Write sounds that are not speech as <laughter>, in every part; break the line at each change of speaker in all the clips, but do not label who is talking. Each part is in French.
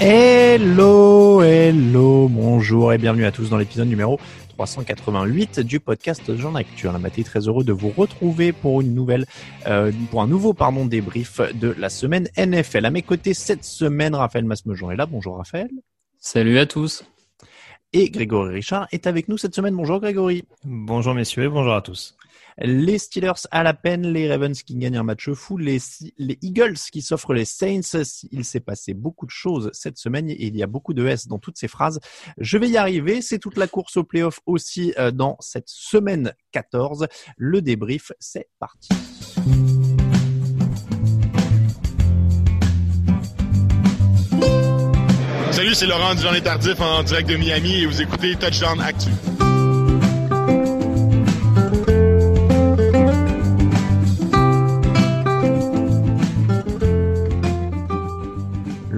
Hello, hello, bonjour et bienvenue à tous dans l'épisode numéro 388 du podcast Jean Actu. La matinée très heureux de vous retrouver pour une nouvelle, euh, pour un nouveau pardon débrief de la semaine NFL. À mes côtés cette semaine, Raphaël Masmejean est là. Bonjour Raphaël.
Salut à tous.
Et Grégory Richard est avec nous cette semaine. Bonjour Grégory.
Bonjour messieurs et bonjour à tous.
Les Steelers à la peine, les Ravens qui gagnent un match fou, les, les Eagles qui s'offrent les Saints. Il s'est passé beaucoup de choses cette semaine et il y a beaucoup de S dans toutes ces phrases. Je vais y arriver. C'est toute la course au playoff aussi euh, dans cette semaine 14. Le débrief, c'est parti.
Salut, c'est Laurent du Journée Tardif en direct de Miami et vous écoutez Touchdown Actu.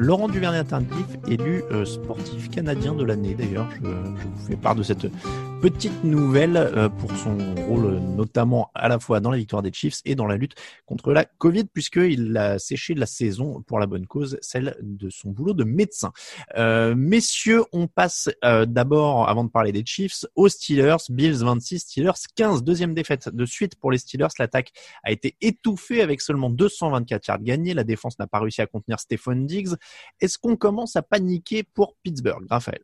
Laurent Duvernay Tardif, élu euh, sportif canadien de l'année d'ailleurs. Je, vous fais part de cette petite nouvelle euh, pour son rôle euh, notamment à la fois dans la victoire des Chiefs et dans la lutte contre la Covid puisqu'il a séché la saison pour la bonne cause, celle de son boulot de médecin. Euh, messieurs, on passe d'abord, avant de parler des Chiefs, aux Steelers. Bills 26, Steelers 15. Deuxième défaite de suite pour les Steelers. L'attaque a été étouffée avec seulement 224 yards gagnés. La défense n'a pas réussi à contenir Stephon Diggs. Est-ce qu'on commence à paniquer pour Pittsburgh, Raphaël?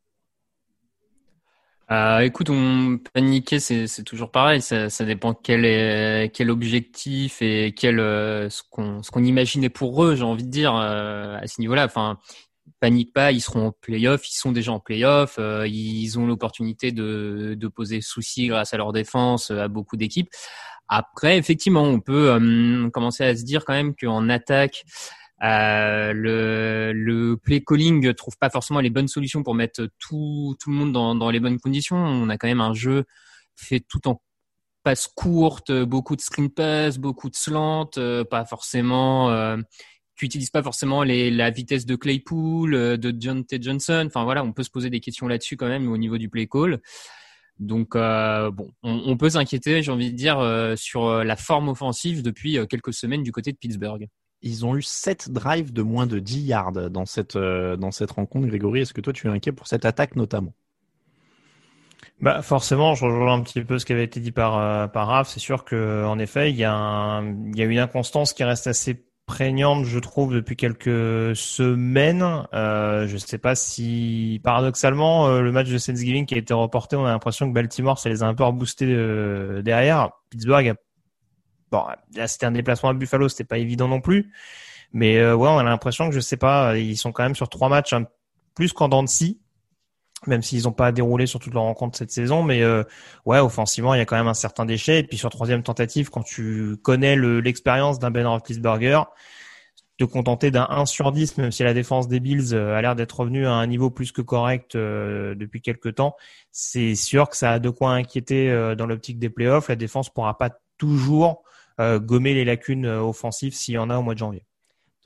Euh, écoute, on paniquer, c'est, toujours pareil. Ça, dépend quel objectif et quel euh, ce qu'on ce qu'on imaginait pour eux. J'ai envie de dire euh, à ce niveau-là. Enfin, panique pas, ils seront en playoff. Ils sont déjà en playoff. Ils ont l'opportunité de de poser souci grâce à leur défense à beaucoup d'équipes. Après, effectivement, on peut commencer à se dire quand même qu'en attaque. Euh, le, le play calling trouve pas forcément les bonnes solutions pour mettre tout, tout le monde dans, dans les bonnes conditions. On a quand même un jeu fait tout en passe courte, beaucoup de screen pass, beaucoup de slant, euh, pas forcément euh, qui utilise pas forcément les, la vitesse de Claypool, euh, de John T. Johnson. Enfin voilà, on peut se poser des questions là-dessus quand même au niveau du play call. Donc euh, bon, on, on peut s'inquiéter, j'ai envie de dire, euh, sur la forme offensive depuis quelques semaines du côté de Pittsburgh
ils ont eu 7 drives de moins de 10 yards dans cette, euh, dans cette rencontre. Grégory, est-ce que toi tu es inquiet pour cette attaque notamment?
Bah forcément, je rejoins un petit peu ce qui avait été dit par euh, par Raph. C'est sûr que en effet, il y a une inconstance qui reste assez prégnante, je trouve, depuis quelques semaines. Euh, je ne sais pas si, paradoxalement, euh, le match de Thanksgiving qui a été reporté, on a l'impression que Baltimore, ça les a un peu reboostés derrière. Pittsburgh a Bon, là, c'était un déplacement à Buffalo, c'était pas évident non plus. Mais euh, ouais, on a l'impression que je sais pas, ils sont quand même sur trois matchs hein, plus qu'en dents de même s'ils n'ont pas déroulé sur toute leur rencontre cette saison. Mais euh, ouais, offensivement, il y a quand même un certain déchet. Et puis sur troisième tentative, quand tu connais l'expérience d'un Ben Roethlisberger, te contenter d'un 1 sur 10, même si la défense des Bills euh, a l'air d'être revenue à un niveau plus que correct euh, depuis quelques temps, c'est sûr que ça a de quoi inquiéter euh, dans l'optique des playoffs. La défense pourra pas toujours euh, gommer les lacunes euh, offensives s'il y en a au mois de janvier.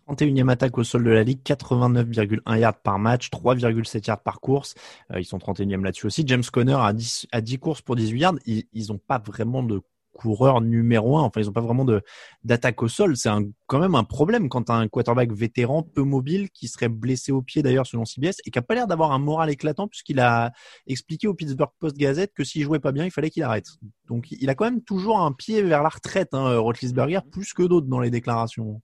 31e attaque au sol de la ligue, 89,1 yards par match, 3,7 yards par course. Euh, ils sont 31e là-dessus aussi. James Conner a 10, à 10 courses pour 18 yards. Ils n'ont pas vraiment de coureur numéro un. Enfin, ils n'ont pas vraiment de d'attaque au sol. C'est quand même un problème quand un quarterback vétéran, peu mobile, qui serait blessé au pied d'ailleurs selon CBS et qui a pas l'air d'avoir un moral éclatant puisqu'il a expliqué au Pittsburgh Post Gazette que s'il jouait pas bien, il fallait qu'il arrête. Donc, il a quand même toujours un pied vers la retraite, hein, Roethlisberger, plus que d'autres dans les déclarations.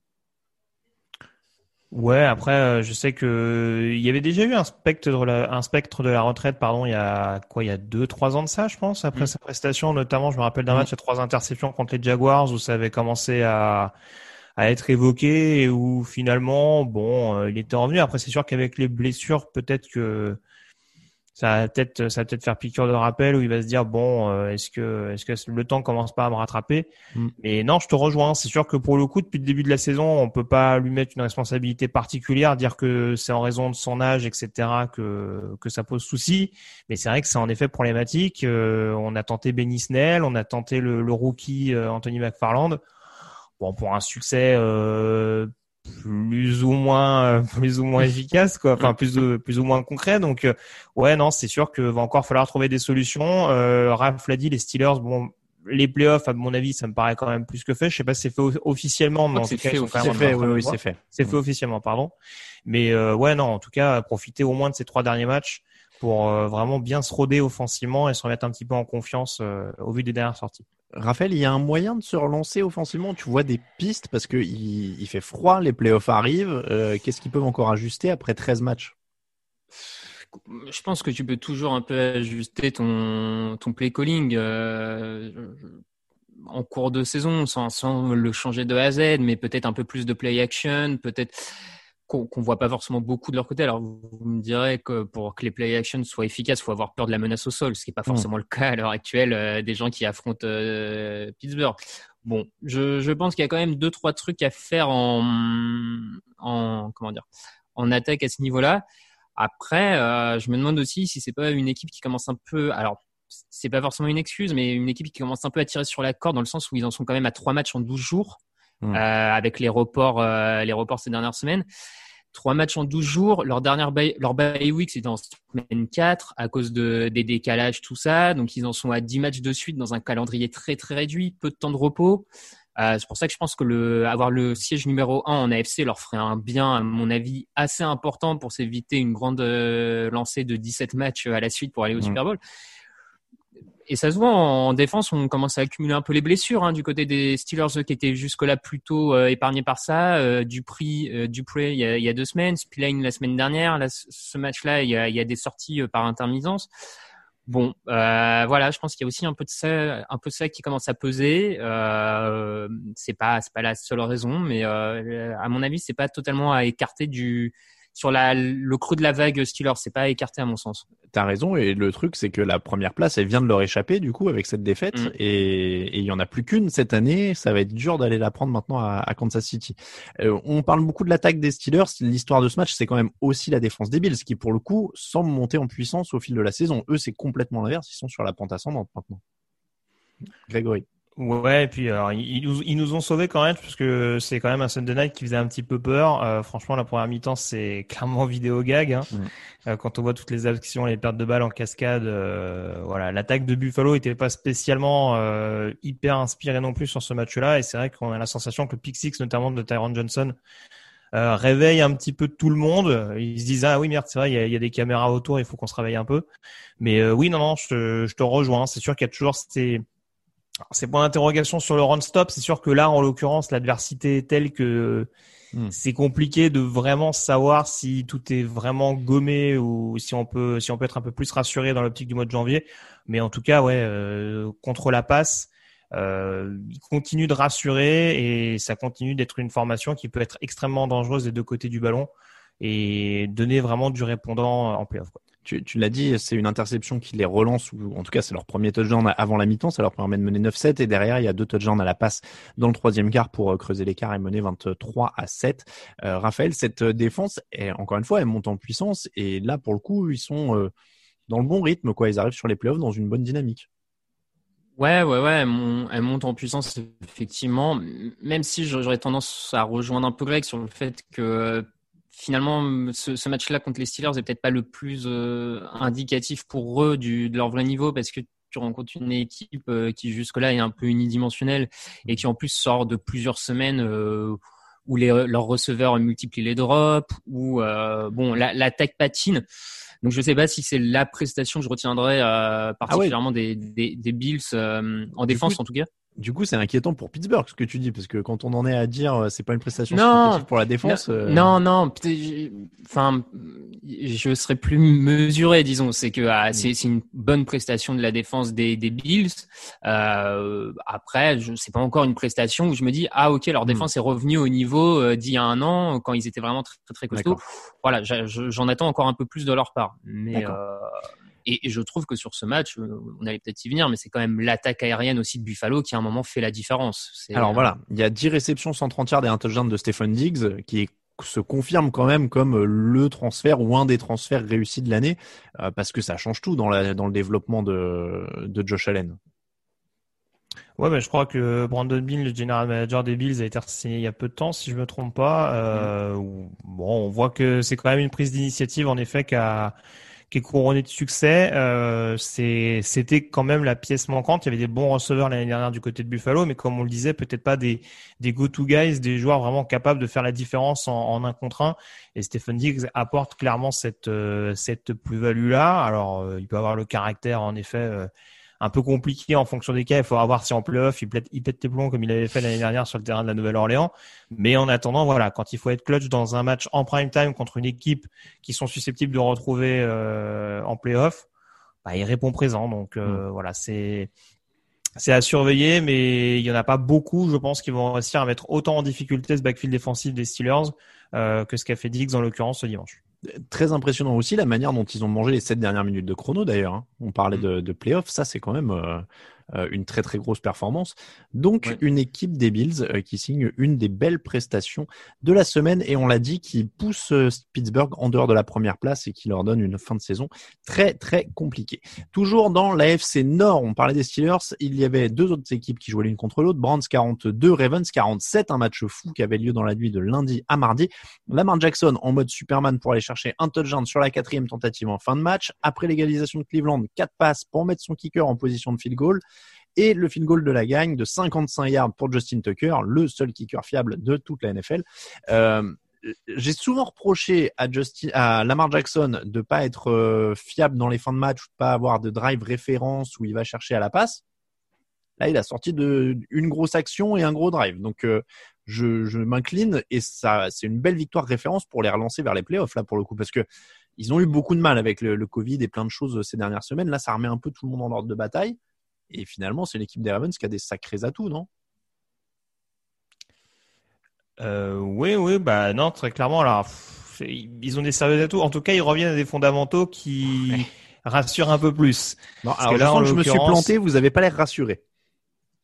Ouais, après, euh, je sais que il y avait déjà eu un spectre de la, un spectre de la retraite, pardon, il y a quoi, il y a deux, trois ans de ça, je pense, après mm. sa prestation, notamment, je me rappelle d'un mm. match à trois interceptions contre les Jaguars où ça avait commencé à, à être évoqué et où finalement, bon, euh, il était revenu. Après, c'est sûr qu'avec les blessures, peut-être que ça va peut-être ça peut-être faire piqûre de rappel où il va se dire bon euh, est-ce que est-ce que le temps commence pas à me rattraper mm. mais non je te rejoins. C'est sûr que pour le coup depuis le début de la saison on peut pas lui mettre une responsabilité particulière dire que c'est en raison de son âge etc que que ça pose souci. Mais c'est vrai que c'est en effet problématique. Euh, on a tenté Benny Snell on a tenté le, le rookie euh, Anthony McFarland. Bon pour un succès plus ou moins euh, plus ou moins efficace quoi. Enfin plus ou, plus ou moins concret. Donc euh, ouais non c'est sûr que va encore falloir trouver des solutions. Euh, Raph l'a dit les Steelers bon les playoffs à mon avis ça me paraît quand même plus que fait. Je sais pas si c'est fait officiellement mais
c'est fait, oui, c'est fait.
C'est fait officiellement pardon. Mais euh, ouais non en tout cas profiter au moins de ces trois derniers matchs pour vraiment bien se roder offensivement et se remettre un petit peu en confiance au vu des dernières sorties
Raphaël, il y a un moyen de se relancer offensivement? Tu vois des pistes parce que il, fait froid, les playoffs arrivent. Euh, qu'est-ce qu'ils peuvent encore ajuster après 13 matchs?
Je pense que tu peux toujours un peu ajuster ton, ton play calling euh, en cours de saison sans, sans, le changer de A à Z, mais peut-être un peu plus de play action, peut-être qu'on ne voit pas forcément beaucoup de leur côté. Alors, vous me direz que pour que les play action soient efficaces, il faut avoir peur de la menace au sol, ce qui n'est pas hmm. forcément le cas à l'heure actuelle euh, des gens qui affrontent euh, Pittsburgh. Bon, je, je pense qu'il y a quand même deux trois trucs à faire en, en comment dire, en attaque à ce niveau-là. Après, euh, je me demande aussi si c'est pas une équipe qui commence un peu. Alors, c'est pas forcément une excuse, mais une équipe qui commence un peu à tirer sur la corde dans le sens où ils en sont quand même à trois matchs en 12 jours. Euh, avec les reports, euh, les reports ces dernières semaines. Trois matchs en 12 jours. Leur dernière bye, leur bye week, c'était en semaine 4 à cause de, des décalages, tout ça. Donc, ils en sont à 10 matchs de suite dans un calendrier très, très réduit, peu de temps de repos. Euh, c'est pour ça que je pense que le, avoir le siège numéro 1 en AFC leur ferait un bien, à mon avis, assez important pour s'éviter une grande lancée de 17 matchs à la suite pour aller au Super Bowl et ça se voit en défense, on commence à accumuler un peu les blessures hein, du côté des Steelers qui étaient jusque-là plutôt euh, épargnés par ça. Euh, Dupri, euh, Dupré il y, a, il y a deux semaines, Spillane la semaine dernière. Là, ce match-là, il il y a des sorties euh, par intermittence. Bon, euh, voilà, je pense qu'il y a aussi un peu de ça, un peu ça qui commence à peser. Euh, c'est pas, c'est pas la seule raison, mais à mon avis, c'est pas totalement à écarter du sur la, le creux de la vague Steelers. C'est pas écarté à mon sens.
T'as raison. Et le truc, c'est que la première place, elle vient de leur échapper, du coup, avec cette défaite. Mm. Et il y en a plus qu'une cette année. Ça va être dur d'aller la prendre maintenant à, à Kansas City. Euh, on parle beaucoup de l'attaque des Steelers. L'histoire de ce match, c'est quand même aussi la défense des Bills, qui pour le coup semble monter en puissance au fil de la saison. Eux, c'est complètement l'inverse. Ils sont sur la pente ascendante maintenant. Grégory.
Ouais, et puis ils, nous, ils nous ont sauvés quand même, parce que c'est quand même un Sunday Night qui faisait un petit peu peur. Euh, franchement, la première mi-temps, c'est <laughs> clairement vidéo gag. Hein. Euh, quand on voit toutes les actions, les pertes de balles en cascade, euh, voilà, l'attaque de Buffalo était pas spécialement hyper inspirée non plus sur ce match-là. Et c'est vrai qu'on a la sensation que le pick six, notamment de Tyron Johnson, réveille un petit peu tout le monde. Ils se disent ah oui merde c'est vrai il y a, y a, des caméras autour il faut qu'on se réveille un peu. Mais oui non non je, je te rejoins c'est sûr qu'il y a toujours ces c'est point d'interrogation sur le run-stop. C'est sûr que là, en l'occurrence, l'adversité est telle que hmm. c'est compliqué de vraiment savoir si tout est vraiment gommé ou si on peut, si on peut être un peu plus rassuré dans l'optique du mois de janvier. Mais en tout cas, ouais, euh, contre la passe, euh, il continue de rassurer et ça continue d'être une formation qui peut être extrêmement dangereuse des deux côtés du ballon et donner vraiment du répondant en playoff. Quoi
tu, l'as dit, c'est une interception qui les relance, ou en tout cas c'est leur premier touchdown avant la mi-temps, ça leur permet de mener 9-7, et derrière il y a deux touchdowns à la passe dans le troisième quart pour euh, creuser l'écart et mener 23 à 7. Euh, Raphaël, cette euh, défense, est, encore une fois, elle monte en puissance, et là pour le coup, ils sont dans le bon rythme, quoi. Ils arrivent sur les playoffs dans une bonne dynamique.
Ouais, ouais, ouais, elle monte en puissance effectivement. Même si j'aurais tendance à rejoindre un peu Greg sur le fait que finalement, ce, match-là contre les Steelers est peut-être pas le plus euh, indicatif pour eux du, de leur vrai niveau parce que tu rencontres une équipe qui jusque-là est un peu unidimensionnelle et qui en plus sort de plusieurs semaines où les, leurs receveurs multiplient les drops, où bon l'attaque patine. Donc je ne sais pas si c'est la prestation que je retiendrai euh, ah particulièrement des, des, des, Bills euh, en défense en tout cas.
Du coup, c'est inquiétant pour Pittsburgh ce que tu dis, parce que quand on en est à dire euh, c'est pas une prestation non, pour la défense.
Non, non, enfin, je serais plus mesuré, disons. C'est que ah, c'est une bonne prestation de la défense des, des Bills. Euh, après, je c'est pas encore une prestation où je me dis ah ok leur mm. défense est revenue au niveau euh, d'il y a un an quand ils étaient vraiment très très, très costauds. Voilà, j'en attends encore un peu plus de leur part, mais. Et, je trouve que sur ce match, euh, on allait peut-être y venir, mais c'est quand même l'attaque aérienne aussi de Buffalo qui à un moment fait la différence.
Alors voilà, il y a 10 réceptions 130 yards et un touchdown de Stephen Diggs qui se confirme quand même comme le transfert ou un des transferts réussis de l'année euh, parce que ça change tout dans, la, dans le développement de, de Josh Allen.
Ouais, mais je crois que Brandon Bean, le general manager des Bills, a été signé il y a peu de temps, si je me trompe pas. Euh, mm. Bon, on voit que c'est quand même une prise d'initiative, en effet, qu'a qui est couronné de succès. Euh, c'était quand même la pièce manquante. Il y avait des bons receveurs l'année dernière du côté de Buffalo, mais comme on le disait, peut-être pas des, go-to guys, des joueurs vraiment capables de faire la différence en, en un contre un. Et Stephen Diggs apporte clairement cette, euh, cette plus-value-là. Alors, euh, il peut avoir le caractère, en effet, un peu compliqué en fonction des cas. Il faudra voir si en playoff il pète, il pète tes plombs comme il avait fait l'année dernière sur le terrain de la Nouvelle-Orléans. Mais en attendant, voilà, quand il faut être clutch dans un match en prime time contre une équipe qui sont susceptibles de retrouver euh, en playoff, bah, il répond présent. Donc euh, mm. voilà, c'est c'est à surveiller, mais il y en a pas beaucoup, je pense, qui vont réussir à mettre autant en difficulté ce backfield défensif des Steelers euh, que ce qu'a fait Diggs en l'occurrence ce dimanche
très impressionnant aussi la manière dont ils ont mangé les sept dernières minutes de chrono d'ailleurs. Hein. On parlait mm. de, de playoff, ça c'est quand même euh, une très très grosse performance. Donc une équipe des Bills euh, qui signe une des belles prestations de la semaine et on l'a dit qui pousse euh, Pittsburgh en dehors de la première place et qui leur donne une fin de saison très très compliquée. Toujours dans l'AFC Nord, on parlait des Steelers, il y avait deux autres équipes qui jouaient l'une contre l'autre, Brands 42, Ravens 47, un match fou qui avait lieu dans la nuit de lundi à mardi. Lamar Jackson en mode Superman pour aller chercher un touchdown sur la quatrième tentative en fin de match. Après l'égalisation de Cleveland, quatre passes pour mettre son kicker en position de field goal et le field goal de la gagne de 55 yards pour Justin Tucker, le seul kicker fiable de toute la NFL. Euh, j'ai souvent reproché à, Justin, à Lamar Jackson de pas être euh, fiable dans les fins de match de pas avoir de drive référence où il va chercher à la passe. Là, il a sorti de une grosse action et un gros drive. Donc, euh, je, je m'incline et ça, c'est une belle victoire référence pour les relancer vers les playoffs là pour le coup parce que ils ont eu beaucoup de mal avec le, le Covid et plein de choses ces dernières semaines. Là, ça remet un peu tout le monde en ordre de bataille. Et finalement, c'est l'équipe des Ravens qui a des sacrés atouts, non?
Euh, Oui, oui, bah non, très clairement. Alors, ils ont des sérieux atouts. En tout cas, ils reviennent à des fondamentaux qui rassurent un peu plus.
Non, alors là, je me suis planté. Vous n'avez pas l'air rassuré.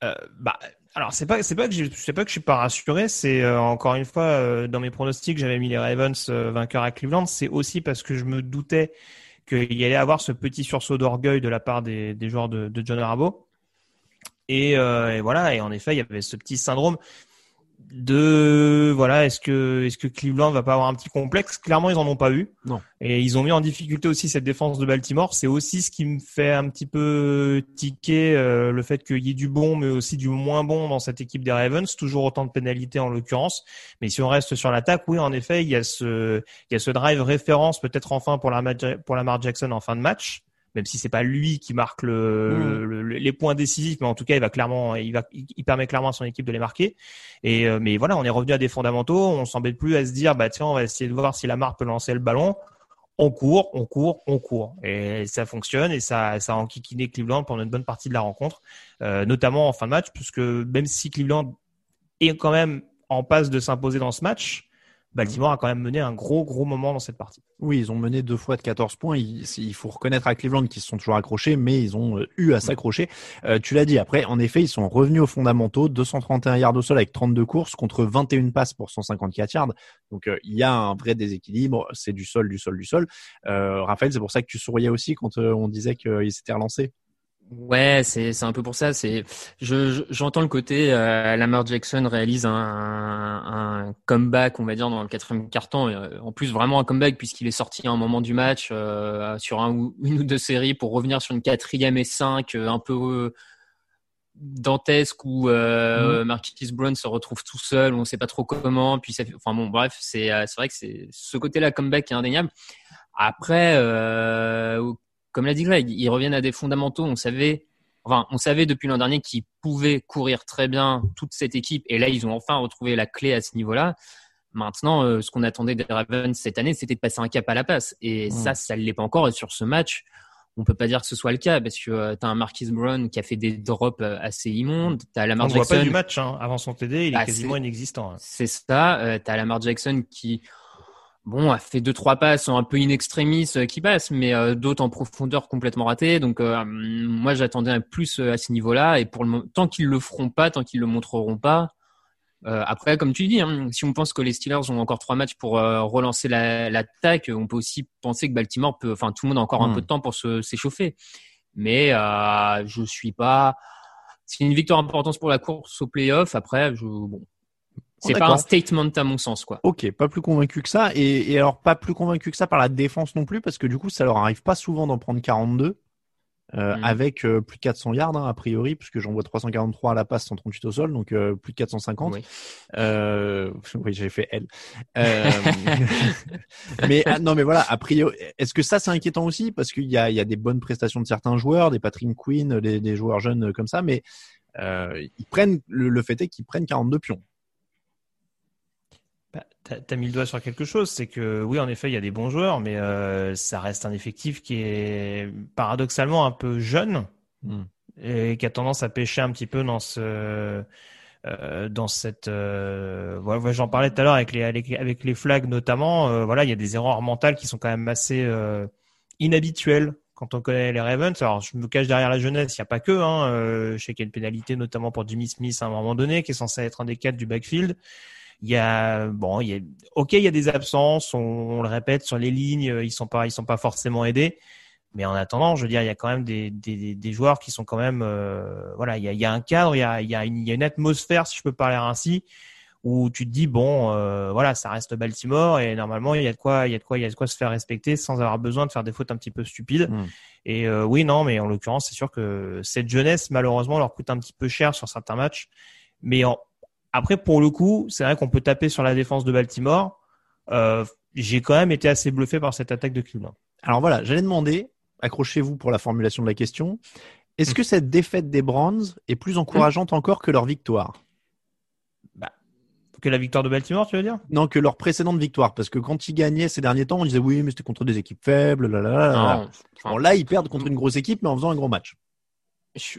Euh, bah, alors c'est pas c'est pas que je pas que je suis pas rassuré. C'est euh, encore une fois euh, dans mes pronostics, j'avais mis les Ravens vainqueurs à Cleveland. C'est aussi parce que je me doutais qu'il y allait avoir ce petit sursaut d'orgueil de la part des, joueurs de, John Arabo. Euh, et, voilà, et en effet, il y avait ce petit syndrome de voilà est-ce que est-ce que Cleveland va pas avoir un petit complexe? Clairement ils en ont pas eu.
Non.
Et ils ont mis en difficulté aussi cette défense de Baltimore. C'est aussi ce qui me fait un petit peu tiquer euh, le fait qu'il y ait du bon mais aussi du moins bon dans cette équipe des Ravens. Toujours autant de pénalités en l'occurrence. Mais si on reste sur l'attaque oui en effet il y a ce il y a ce drive référence peut-être enfin pour la pour Lamar Jackson en fin de match même si c'est pas lui qui marque mm. le, les points décisifs, mais en tout cas, il va clairement, il va, il permet clairement à son équipe de les marquer. Et euh, mais voilà, on est revenu à des fondamentaux. On s'embête plus à se dire, bah tiens, on va essayer de voir si la marque peut lancer le ballon. On court, on court, on court, et ça fonctionne et ça, ça a enquiquiné Cleveland pendant une bonne partie de la rencontre, euh, notamment en fin de match, puisque même si Cleveland est quand même en passe de s'imposer dans ce match, Baltimore a quand même mené un gros gros moment dans cette partie.
Oui, ils ont mené deux fois de 14 points. Il, faut reconnaître à Cleveland qu'ils se sont toujours accrochés, mais ils ont euh, eu à s'accrocher. Euh, tu l'as dit. Après, en effet, ils sont revenus aux fondamentaux. 231 yards au sol avec 32 courses contre 21 passes pour 154 yards. Donc euh, il y a un vrai déséquilibre. C'est du sol, du sol, du sol. Raphaël, c'est pour ça que tu souriais aussi quand on disait qu'ils s'étaient relancés.
Ouais, c'est c'est un peu pour ça. C'est je j'entends le côté euh, Lamar Jackson réalise un, un, comeback, on va dire dans le quatrième carton. Euh, en plus vraiment un comeback puisqu'il est sorti à un moment du match euh, sur un ou une ou deux séries pour revenir sur une quatrième et cinq un peu dantesque où euh, Marquis Brown se retrouve tout seul, on ne sait pas trop comment. Puis ça enfin bon, bref, c'est c'est vrai que c'est ce côté-là comeback qui est indéniable. Après, comme l'a dit Greg, ils reviennent à des fondamentaux. On savait, enfin, on savait depuis l'an dernier qu'ils pouvaient courir très bien toute cette équipe, et là, ils ont enfin retrouvé la clé à ce niveau-là. Maintenant, euh, ce qu'on attendait des Ravens cette année, c'était de passer un cap à la passe, et ça, ça ne l'est pas encore. Et sur ce match, on peut pas dire que ce soit le cas parce que euh, tu as un Marquis Brown qui a fait des drops euh, assez immondes. T'as Lamar
on
Jackson.
voit pas du match hein. avant son TD, il est ah, quasiment inexistant. Hein.
C'est ça. Euh, tu as Lamar Jackson qui bon, a fait deux trois passes un peu in extremis euh, qui passent, mais euh, d'autres en profondeur complètement ratées. Donc euh, moi j'attendais plus à ce niveau-là et pour le tant qu'ils le feront pas, tant qu'ils le montreront pas. après, comme tu dis, hein, si on pense que les Steelers ont encore trois matchs pour relancer l'attaque, on peut aussi penser que Baltimore peut, enfin tout le monde a encore un hmm. peu de temps pour s'échauffer. Mais je suis pas. C'est une victoire importante pour la course au playoff. Après, je, bon, c'est pas un statement à mon sens, quoi.
Ok, pas plus convaincu que ça. Et, alors, pas plus convaincu que ça par la défense non plus, parce que du coup, ça leur arrive pas souvent d'en prendre 42. Euh, mm. avec euh, plus de 400 yards hein, a priori puisque j'en vois 343 à la passe 138 au sol donc euh, plus de 450 oui, <laughs> oui j'ai fait L <laughs> mais ah, non mais voilà a priori est-ce que ça c'est inquiétant aussi? Parce qu'il y a, il y a des bonnes prestations de certains joueurs des Patrick Quinn des, des joueurs jeunes comme ça mais ils prennent le, le fait est qu'ils prennent 42 pions
bah, T'as mis le doigt sur quelque chose, c'est que oui, en effet, il y a des bons joueurs, mais euh, ça reste un effectif qui est paradoxalement un peu jeune hmm. et qui a tendance à pêcher un petit peu dans ce euh, dans cette. Euh, voilà, J'en parlais tout à l'heure avec les avec les flags notamment. Euh, voilà, il y a des erreurs mentales qui sont quand même assez euh, inhabituelles quand on connaît les Ravens. Alors, je me cache derrière la jeunesse, il n'y a pas que. Hein, je sais qu'il y a une pénalité notamment pour Jimmy Smith à un moment donné, qui est censé être un des quatre du backfield. Il y a bon, il y a ok, il y a des absences, on, le répète sur les lignes, ils sont pas ils sont pas forcément aidés. Mais en attendant, je veux dire, il y a quand même des, des, des joueurs qui sont quand même euh, voilà, il y a, il y a un cadre, il y a, il y, a une, il y a une atmosphère, si je peux parler ainsi, où tu te dis bon, euh, voilà, ça reste Baltimore et normalement il y a de quoi, il y a de quoi, il y a de quoi se faire respecter sans avoir besoin de faire des fautes un petit peu stupides. Hmm. Et euh, oui, non, mais en l'occurrence, c'est sûr que cette jeunesse malheureusement leur coûte un petit peu cher sur certains matchs. Mais en, après, pour le coup, c'est vrai qu'on peut taper sur la défense de Baltimore. Euh, j'ai quand même été assez bluffé par cette attaque de Cleveland.
Alors voilà, j'allais demander, accrochez-vous pour la formulation de la question. Est-ce que cette défaite des Browns est plus encourageante encore que leur victoire?
Bah, Que la victoire de Baltimore, tu veux dire?
Non, que leur précédente victoire. Parce que quand ils gagnaient ces derniers temps, on disait oui, mais c'était contre des équipes faibles. Là, là, là. là, ils perdent contre une grosse équipe, mais en faisant un gros match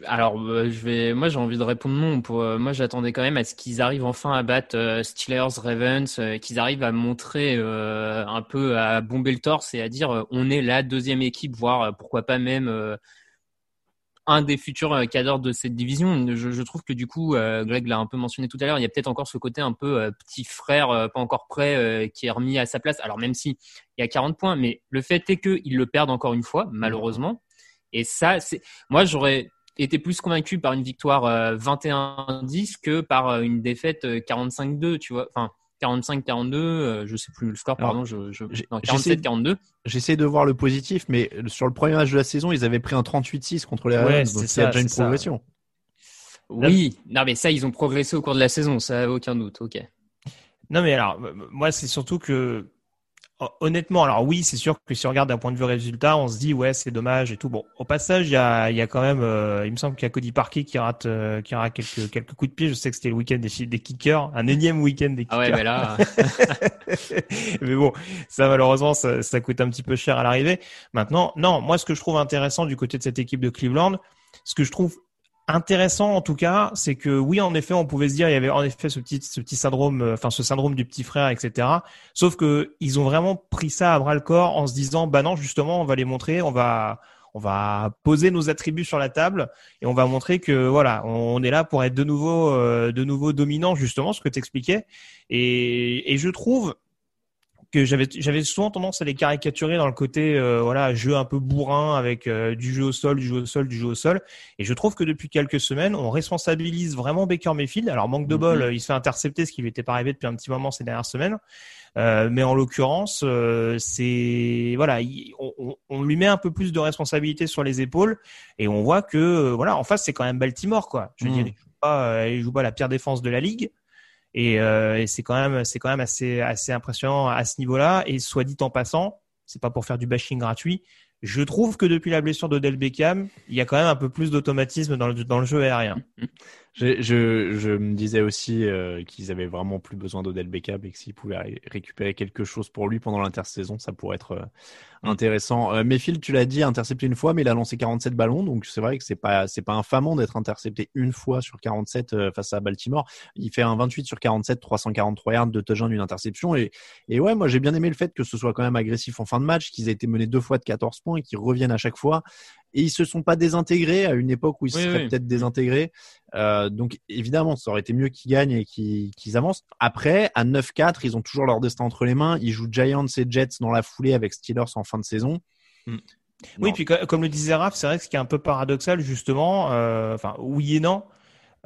alors, euh, je vais, moi, j'ai envie de répondre non. Pour, euh, moi, j'attendais quand même à ce qu'ils arrivent enfin à battre euh, Steelers, Ravens, qu'ils arrivent à montrer un peu, à bomber le torse et à dire on est la deuxième équipe, voire pourquoi pas même un des futurs cadres de cette division. Je, je, trouve que du coup, Greg l'a un peu mentionné tout à l'heure, il y a peut-être encore ce côté un peu petit frère, pas encore prêt, qui est remis à sa place. Alors même si il y a 40 points, mais le fait est qu'ils le perdent encore une fois, malheureusement. Et ça, c'est, moi, j'aurais était plus convaincu par une victoire 21-10 euh, que par euh, une défaite 45-2, euh, tu vois. Enfin, 45-42, je sais plus le score, pardon, je, je 47-42.
J'essaie de voir le positif, mais sur le premier match de la saison, ils avaient pris un 38-6 contre les Ravens, donc il y a déjà une progression.
Oui, non mais ça, ils ont progressé au cours de la saison, ça aucun doute, ok.
Non mais alors, moi c'est surtout que Honnêtement, alors oui, c'est sûr que si on regarde d'un point de vue résultat, on se dit ouais, c'est dommage et tout. Bon, au passage, il y a, il y a quand même, euh, il me semble qu'il y a Cody Parkey qui rate, euh, qui rate quelques quelques coups de pied. Je sais que c'était le week-end des, des kickers, un énième week-end des kickers.
Ah ouais, mais là. <laughs>
mais bon, ça malheureusement, ça, ça coûte un petit peu cher à l'arrivée. Maintenant, non, moi, ce que je trouve intéressant du côté de cette équipe de Cleveland, ce que je trouve intéressant en tout cas, c'est que oui, en effet, on pouvait se dire il y avait en effet ce petit ce petit syndrome, euh, enfin ce syndrome du petit frère, etc. Sauf que ils ont vraiment pris ça à bras le corps en se disant bah non, justement, on va les montrer, on va on va poser nos attributs sur la table et on va montrer que voilà, on est là pour être de nouveau euh, de nouveau dominant justement, ce que tu expliquais. Et, et je trouve que j'avais j'avais souvent tendance à les caricaturer dans le côté euh, voilà jeu un peu bourrin avec euh, du jeu au sol, du jeu au sol, du jeu au sol. Et je trouve que depuis quelques semaines, on responsabilise vraiment Baker Mayfield. Alors manque de bol, il se fait intercepter, ce qui lui était pas arrivé depuis un petit moment ces dernières semaines. Euh, mais en l'occurrence, c'est voilà, on, on, lui met un peu plus de responsabilité sur les épaules et on voit que voilà, en face c'est quand même Baltimore quoi. Je veux dire, il joue pas, il joue pas la pire défense de la ligue. Et, euh, et c'est quand même c'est quand même assez assez impressionnant à ce niveau-là. Et soit dit en passant, c'est pas pour faire du bashing gratuit. Je trouve que depuis la blessure d'Odell Beckham, il y a quand même un peu plus d'automatisme dans le, dans le jeu aérien. <laughs>
Je, je, je, me disais aussi euh, qu'ils avaient vraiment plus besoin d'Odell Beckham et que s'ils pouvaient récupérer quelque chose pour lui pendant l'intersaison, ça pourrait être euh, mm. intéressant. Euh, Mayfield, tu l'as dit, intercepté une fois, mais il a lancé 47 ballons, donc c'est vrai que c'est pas c'est pas infamant d'être intercepté une fois sur 47 euh, face à Baltimore. Il fait un 28 sur 47, 343 yards de touchdown d'une interception et et ouais, moi j'ai bien aimé le fait que ce soit quand même agressif en fin de match, qu'ils aient été menés deux fois de 14 points et qu'ils reviennent à chaque fois et ils se sont pas désintégrés à une époque où ils se seraient peut-être désintégrés. Euh, donc évidemment, ça aurait été mieux qu'ils gagnent et qu'ils avancent. Après, à 9-4, ils ont toujours leur destin entre les mains. Ils jouent Giants et Jets dans la foulée avec Steelers en fin de saison.
Hmm. Oui, puis comme le disait Raph, c'est vrai que ce qui est un peu paradoxal justement, euh, enfin oui et non,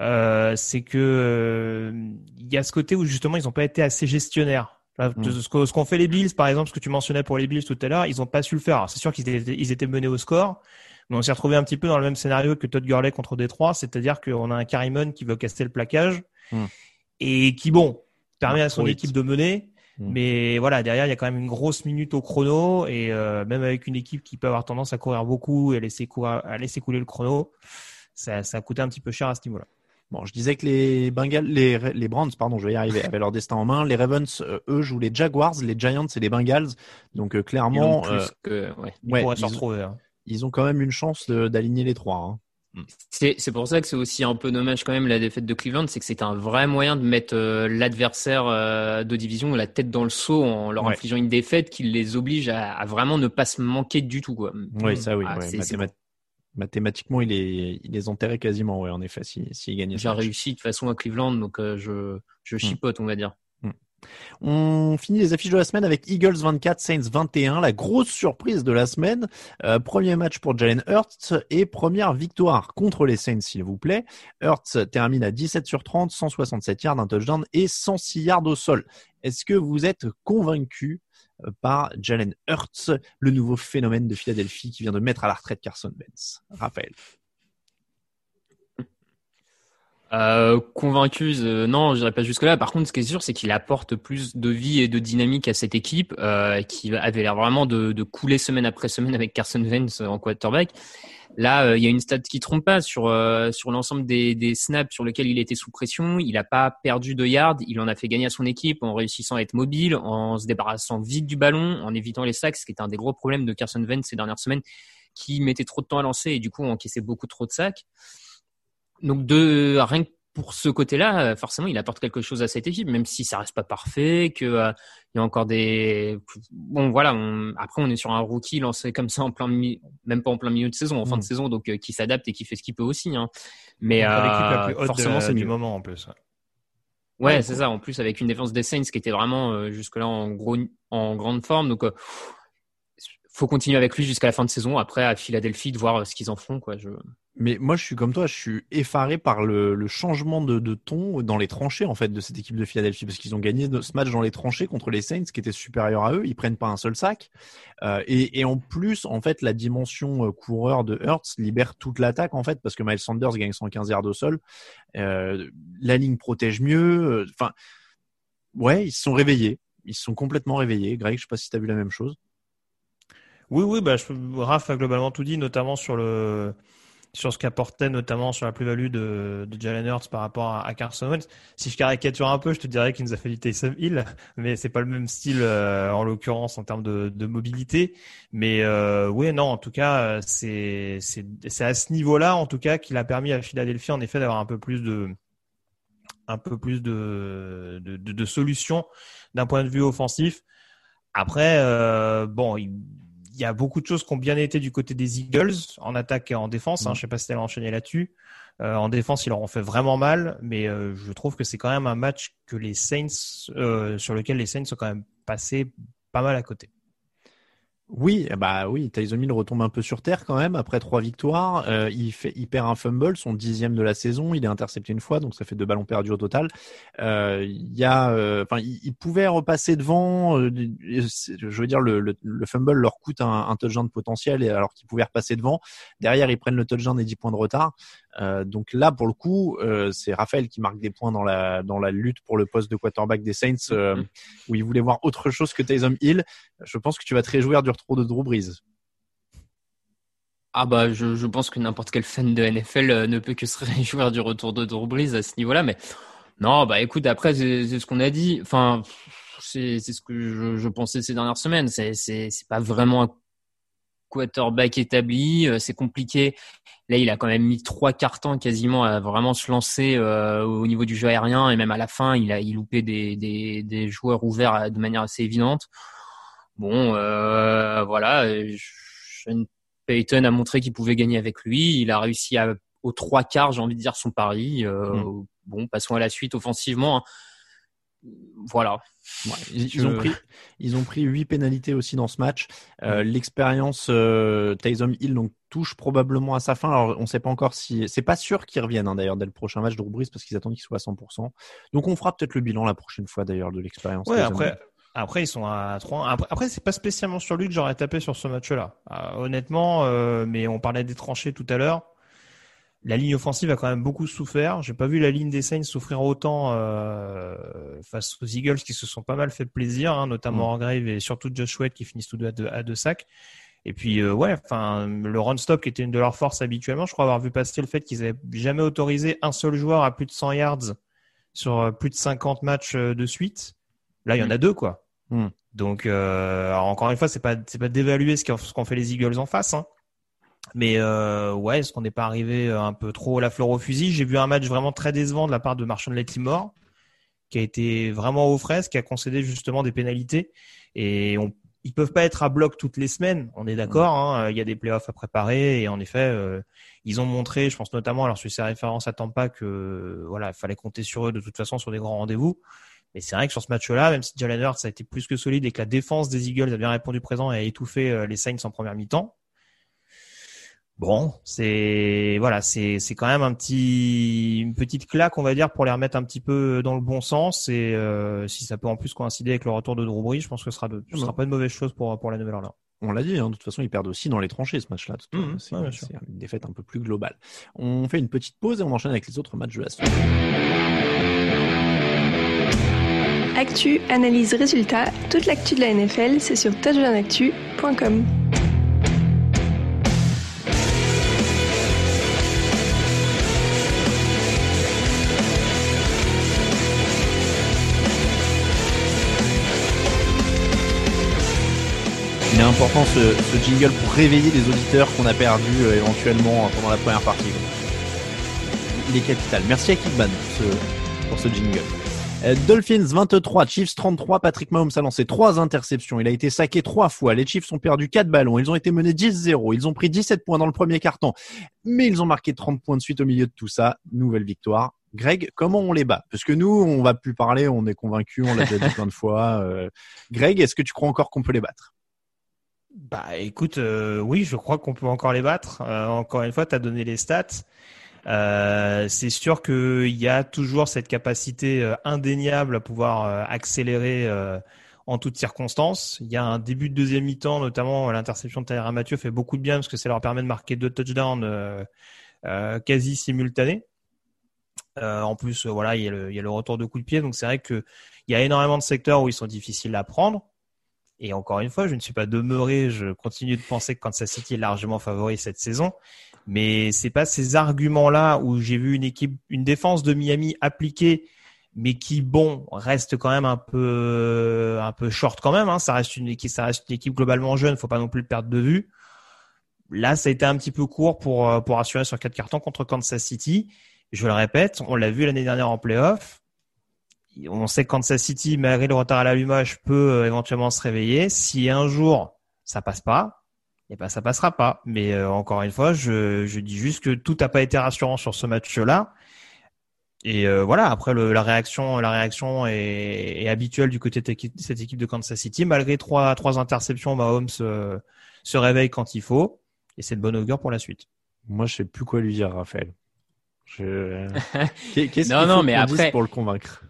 euh, c'est que euh, il y a ce côté où justement ils n'ont pas été assez gestionnaires. Hmm. Ce qu'ont fait les Bills, par exemple, ce que tu mentionnais pour les Bills tout à l'heure, ils n'ont pas su le faire. C'est sûr qu'ils étaient, ils étaient menés au score, mais on s'est retrouvé un petit peu dans le même scénario que Todd Gurley contre Détroit, c'est-à-dire qu'on a un Carrimon qui veut casser le plaquage hmm. et qui, bon, permet à son équipe de mener. Hmm. Mais voilà, derrière, il y a quand même une grosse minute au chrono et euh, même avec une équipe qui peut avoir tendance à courir beaucoup et laisser, courir, à laisser couler le chrono, ça, ça a coûté un petit peu cher à ce niveau-là.
Bon, je disais que les Bengals, les, les Browns, pardon, je vais y arriver, avaient leur destin en main. Les Ravens, euh, eux, jouent les Jaguars, les Giants et les Bengals. Donc euh, clairement,
que, ouais,
ils se retrouver. Hein
ils ont quand même une chance d'aligner les trois. Hein.
Mm. C'est pour ça que c'est aussi un peu dommage quand même la défaite de Cleveland, c'est que c'est un vrai moyen de mettre euh, l'adversaire euh, de division la tête dans le seau en leur infligeant une défaite qui les oblige à, vraiment ne pas se manquer du tout. Quoi.
Oui, ça oui. Ah, mathématiquement, il, est, il les enterrait quasiment, ouais, en effet, s'il si, gagnait.
J'ai réussi de façon à Cleveland, donc euh, je, je mm. chipote, on va dire.
On finit les affiches de la semaine avec Eagles 24, Saints 21. La grosse surprise de la semaine. Euh, premier match pour Jalen Hurts et première victoire contre les Saints, s'il vous plaît. Hurts termine à 17 sur 30, 167 yards, un touchdown et 106 yards au sol. Est-ce que vous êtes convaincu euh, par Jalen Hurts, le nouveau phénomène de Philadelphie qui vient de mettre à la retraite Carson Wentz? Raphaël
euh, euh, non, je dirais pas jusque là. Par contre, ce qui est sûr, c'est qu'il apporte plus de vie et de dynamique à cette équipe, euh, qui avait l'air vraiment de, de, couler semaine après semaine avec Carson Wentz en quarterback. Là, euh, il y a une stat qui trompe pas sur euh, sur l'ensemble des, des, snaps sur lesquels il était sous pression. Il n'a pas perdu de yards. Il en a fait gagner à son équipe en réussissant à être mobile, en se débarrassant vite du ballon, en évitant les sacs, ce qui était un des gros problèmes de Carson Wentz ces dernières semaines, qui mettait trop de temps à lancer et du coup encaissait beaucoup trop de sacs. Donc de rien que pour ce côté-là, forcément, il apporte quelque chose à cette équipe, même si ça reste pas parfait, que euh, il y a encore des bon voilà. Après, on est sur un rookie lancé comme ça en plein même pas en plein milieu de saison, en fin de mm. saison, donc euh, qui s'adapte et qui fait ce qu'il peut aussi. Hein. Mais euh, forcément, c'est
du moment en plus.
Ouais, c'est ça. En plus, avec une défense des Saints qui était vraiment jusque-là en gros en grande forme, donc faut continuer avec lui jusqu'à la fin de saison. Après, à Philadelphie, de voir ce qu'ils en font, quoi. Je
mais moi, je suis comme toi, je suis effaré par le, le changement de, de, ton dans les tranchées en fait de cette équipe de Philadelphie parce qu'ils ont gagné ce match dans les tranchées contre les Saints qui était supérieur à eux. Ils prennent pas un seul sac euh, et, et, en plus, en fait, la dimension euh, coureur de Hurts libère toute l'attaque en fait parce que Miles Sanders gagne 115 yards au sol. Euh, la ligne protège mieux. Euh, enfin, ouais, ils se sont réveillés. Ils se sont complètement réveillés. Greg, je sais pas si tu as vu la même chose.
Oui, oui, bah, je, Raph a globalement tout dit, notamment sur le sur ce qu'apportait notamment sur la plus-value de, de Jalen Hurts par rapport à, Carson Wentz. Si je caricature un peu, je te dirais qu'il nous a fait du Taysom Hill, <laughs> mais c'est pas le même style euh, en l'occurrence en termes de, mobilité. Mais euh, oui, non, en tout cas, c'est c'est à ce niveau-là, en tout cas, qu'il a permis à Philadelphie en effet d'avoir un peu plus de un peu plus de de, solutions d'un point de vue offensif. Après, euh, bon, il y a beaucoup de choses qui ont bien été du côté des Eagles en attaque et en défense. Hein, mm. Je sais pas si tu as enchaîné là-dessus. Euh, en défense, ils leur ont fait vraiment mal, mais euh, je trouve que c'est quand même un match que les Saints, euh, sur lequel les Saints sont quand même passés pas mal à côté.
Oui, bah oui, Tyson retombe un peu sur terre quand même après trois victoires. Euh, il fait, il perd un fumble, son dixième de la saison. Il est intercepté une fois, donc ça fait deux ballons perdus au total. Euh, il y a, euh, enfin, il, pouvait repasser devant. je veux dire, le, le, le, fumble leur coûte un, un touchdown potentiel, alors qu'ils pouvaient repasser devant. Derrière, ils prennent le touchdown et 10 points de retard. Euh, donc là, pour le coup, euh, c'est Raphaël qui marque des points dans la dans la lutte pour le poste de quarterback des Saints, euh, mm-hmm. où il voulait voir autre chose que Taysom Hill. Je pense que tu vas te réjouir du retour de Drew Brees.
Ah bah je, je pense que n'importe quel fan de NFL ne peut que se <laughs> réjouir du retour de Drew Brees à ce niveau-là, mais non bah écoute après c'est ce qu'on a dit, enfin c'est ce que je, je, pensais ces dernières semaines, c'est c'est pas vraiment un quarterback établi, euh, c'est compliqué. Là, il a quand même mis trois cartons quasiment à vraiment se lancer euh, au niveau du jeu aérien et même à la fin, il a il loupé des, des, des joueurs ouverts euh, de manière assez évidente. Bon, euh, voilà, Sean Payton a montré qu'il pouvait gagner avec lui. Il a réussi à, aux trois quarts, j'ai envie de dire, son pari. Euh, mm. Bon, passons à la suite offensivement. Hein voilà.
ils, ont pris, ils ont pris huit pénalités aussi dans ce match. Euh, l'expérience euh, Taysom Hill donc touche probablement à sa fin. Alors on ne sait pas encore si c'est pas sûr qu'ils reviennent hein, d'ailleurs dès le prochain match de Brees parce qu'ils attendent qu'il soit à 100%. Donc on fera peut-être le bilan la prochaine fois d'ailleurs de l'expérience.
Ouais, après. Après, ils sont à 3. Après, après c'est pas spécialement sur lui que j'aurais tapé sur ce match-là. Euh, honnêtement, mais on parlait des tranchées tout à l'heure la ligne offensive a quand même beaucoup souffert. J'ai pas vu la ligne des Saints souffrir autant euh, face aux Eagles qui se sont pas mal fait plaisir, hein, notamment mm. Grave et surtout Josh Sweat qui finissent tous deux à deux, sacs. Et puis euh, ouais, enfin le run stop qui était une de leurs forces habituellement, je crois avoir vu passer le fait qu'ils avaient jamais autorisé un seul joueur à plus de 100 yards sur euh, plus de 50 matchs euh, de suite. Là, il y en a mm. deux quoi. Mm. Donc encore une fois, c'est pas c'est pas d'évaluer ce qu'ont fait les Eagles en face. Hein. Mais euh, ouais, est-ce qu'on n'est pas arrivé euh, un peu trop à la fleur au fusil? J'ai vu un match vraiment très décevant de la part de Marshall Latimore, qui a été vraiment aux fraises, qui a concédé justement des pénalités. Et on, ils peuvent pas être à bloc toutes les semaines, on est d'accord. Hein, il y a des playoffs à préparer et en effet, euh, ils ont montré, je pense notamment, alors sur ces références à Tampa, que voilà, il fallait compter sur eux de toute façon sur des grands rendez-vous. Mais c'est vrai que sur ce match-là, même si Jalen Hurts a été plus que solide et que la défense des Eagles a bien répondu présent et a étouffé euh, les Saints en première mi-temps, Bon, c'est voilà, c'est c'est quand même un petit une petite claque, on va dire, pour les remettre un petit peu dans le bon sens. Et euh, si ça peut en plus coïncider avec le retour de Drew Brees, je pense que ce sera ce sera pas une mauvaise chose pour pour la nouvelle là.
On l'a dit, hein, de toute façon, ils perdent aussi dans les tranchées ce match-là. Mmh, c'est une défaite un peu plus globale. On fait une petite pause et on enchaîne avec les autres matchs de la semaine.
Actu, analyse, résultat, toute l'actu de la NFL, c'est sur touchdownactu.com.
important ce, jingle pour réveiller les auditeurs qu'on a perdus euh, éventuellement pendant la première partie. Il est capital. Merci à Kickman pour ce jingle. Euh, Dolphins 23, Chiefs 33, Patrick Mahomes a lancé trois interceptions. Il a été saqué trois fois. Les Chiefs ont perdu quatre ballons. Ils ont été menés 10-0. Ils ont pris 17 points dans le premier carton. Mais ils ont marqué 30 points de suite au milieu de tout ça. Nouvelle victoire. Greg, comment on les bat? Parce que nous, on va plus parler, on est convaincus, on l'a déjà dit <laughs> plein de fois. Euh, Greg, est-ce que tu crois encore qu'on peut les battre?
Bah écoute, euh, oui, je crois qu'on peut encore les battre. Euh, encore une fois, tu as donné les stats. Euh, c'est sûr qu'il y a toujours cette capacité indéniable à pouvoir accélérer en toutes circonstances. Il y a un début de deuxième mi-temps, notamment l'interception de Tyra Mathieu fait beaucoup de bien parce que ça leur permet de marquer deux touchdowns quasi simultanés. en plus, voilà, il y, a le, y a le retour de coup de pied, donc c'est vrai qu'il y a énormément de secteurs où ils sont difficiles à prendre. Et encore une fois, je ne suis pas demeuré, je continue de penser que Kansas City est largement favori cette saison. Mais c'est pas ces arguments-là où j'ai vu une équipe, une défense de Miami appliquée, mais qui, bon, reste quand même un peu, un peu short quand même. Hein. Ça reste une équipe, ça reste une équipe globalement jeune. Faut pas non plus le perdre de vue. Là, ça a été un petit peu court pour, pour assurer sur quatre cartons contre Kansas City. Je le répète, on l'a vu l'année dernière en playoff on sait que Kansas City, malgré le retard à l'allumage, peut euh, éventuellement se réveiller. Si un jour ça passe pas, eh ben ça passera pas. Mais euh, encore une fois, je, dis juste que tout n'a pas été rassurant sur ce match-là. Et euh, voilà, après le, la réaction, la réaction est, est habituelle du côté de cette équipe de Kansas City. Malgré trois, trois interceptions, Mahomes euh, se réveille quand il faut, et c'est de bonne augure pour la suite.
Moi, je sais plus quoi lui dire, Raphaël. Je... <laughs> Qu'est-ce qu'il
Non,
faut
non, mais
qu'on
après-
dise pour le convaincre?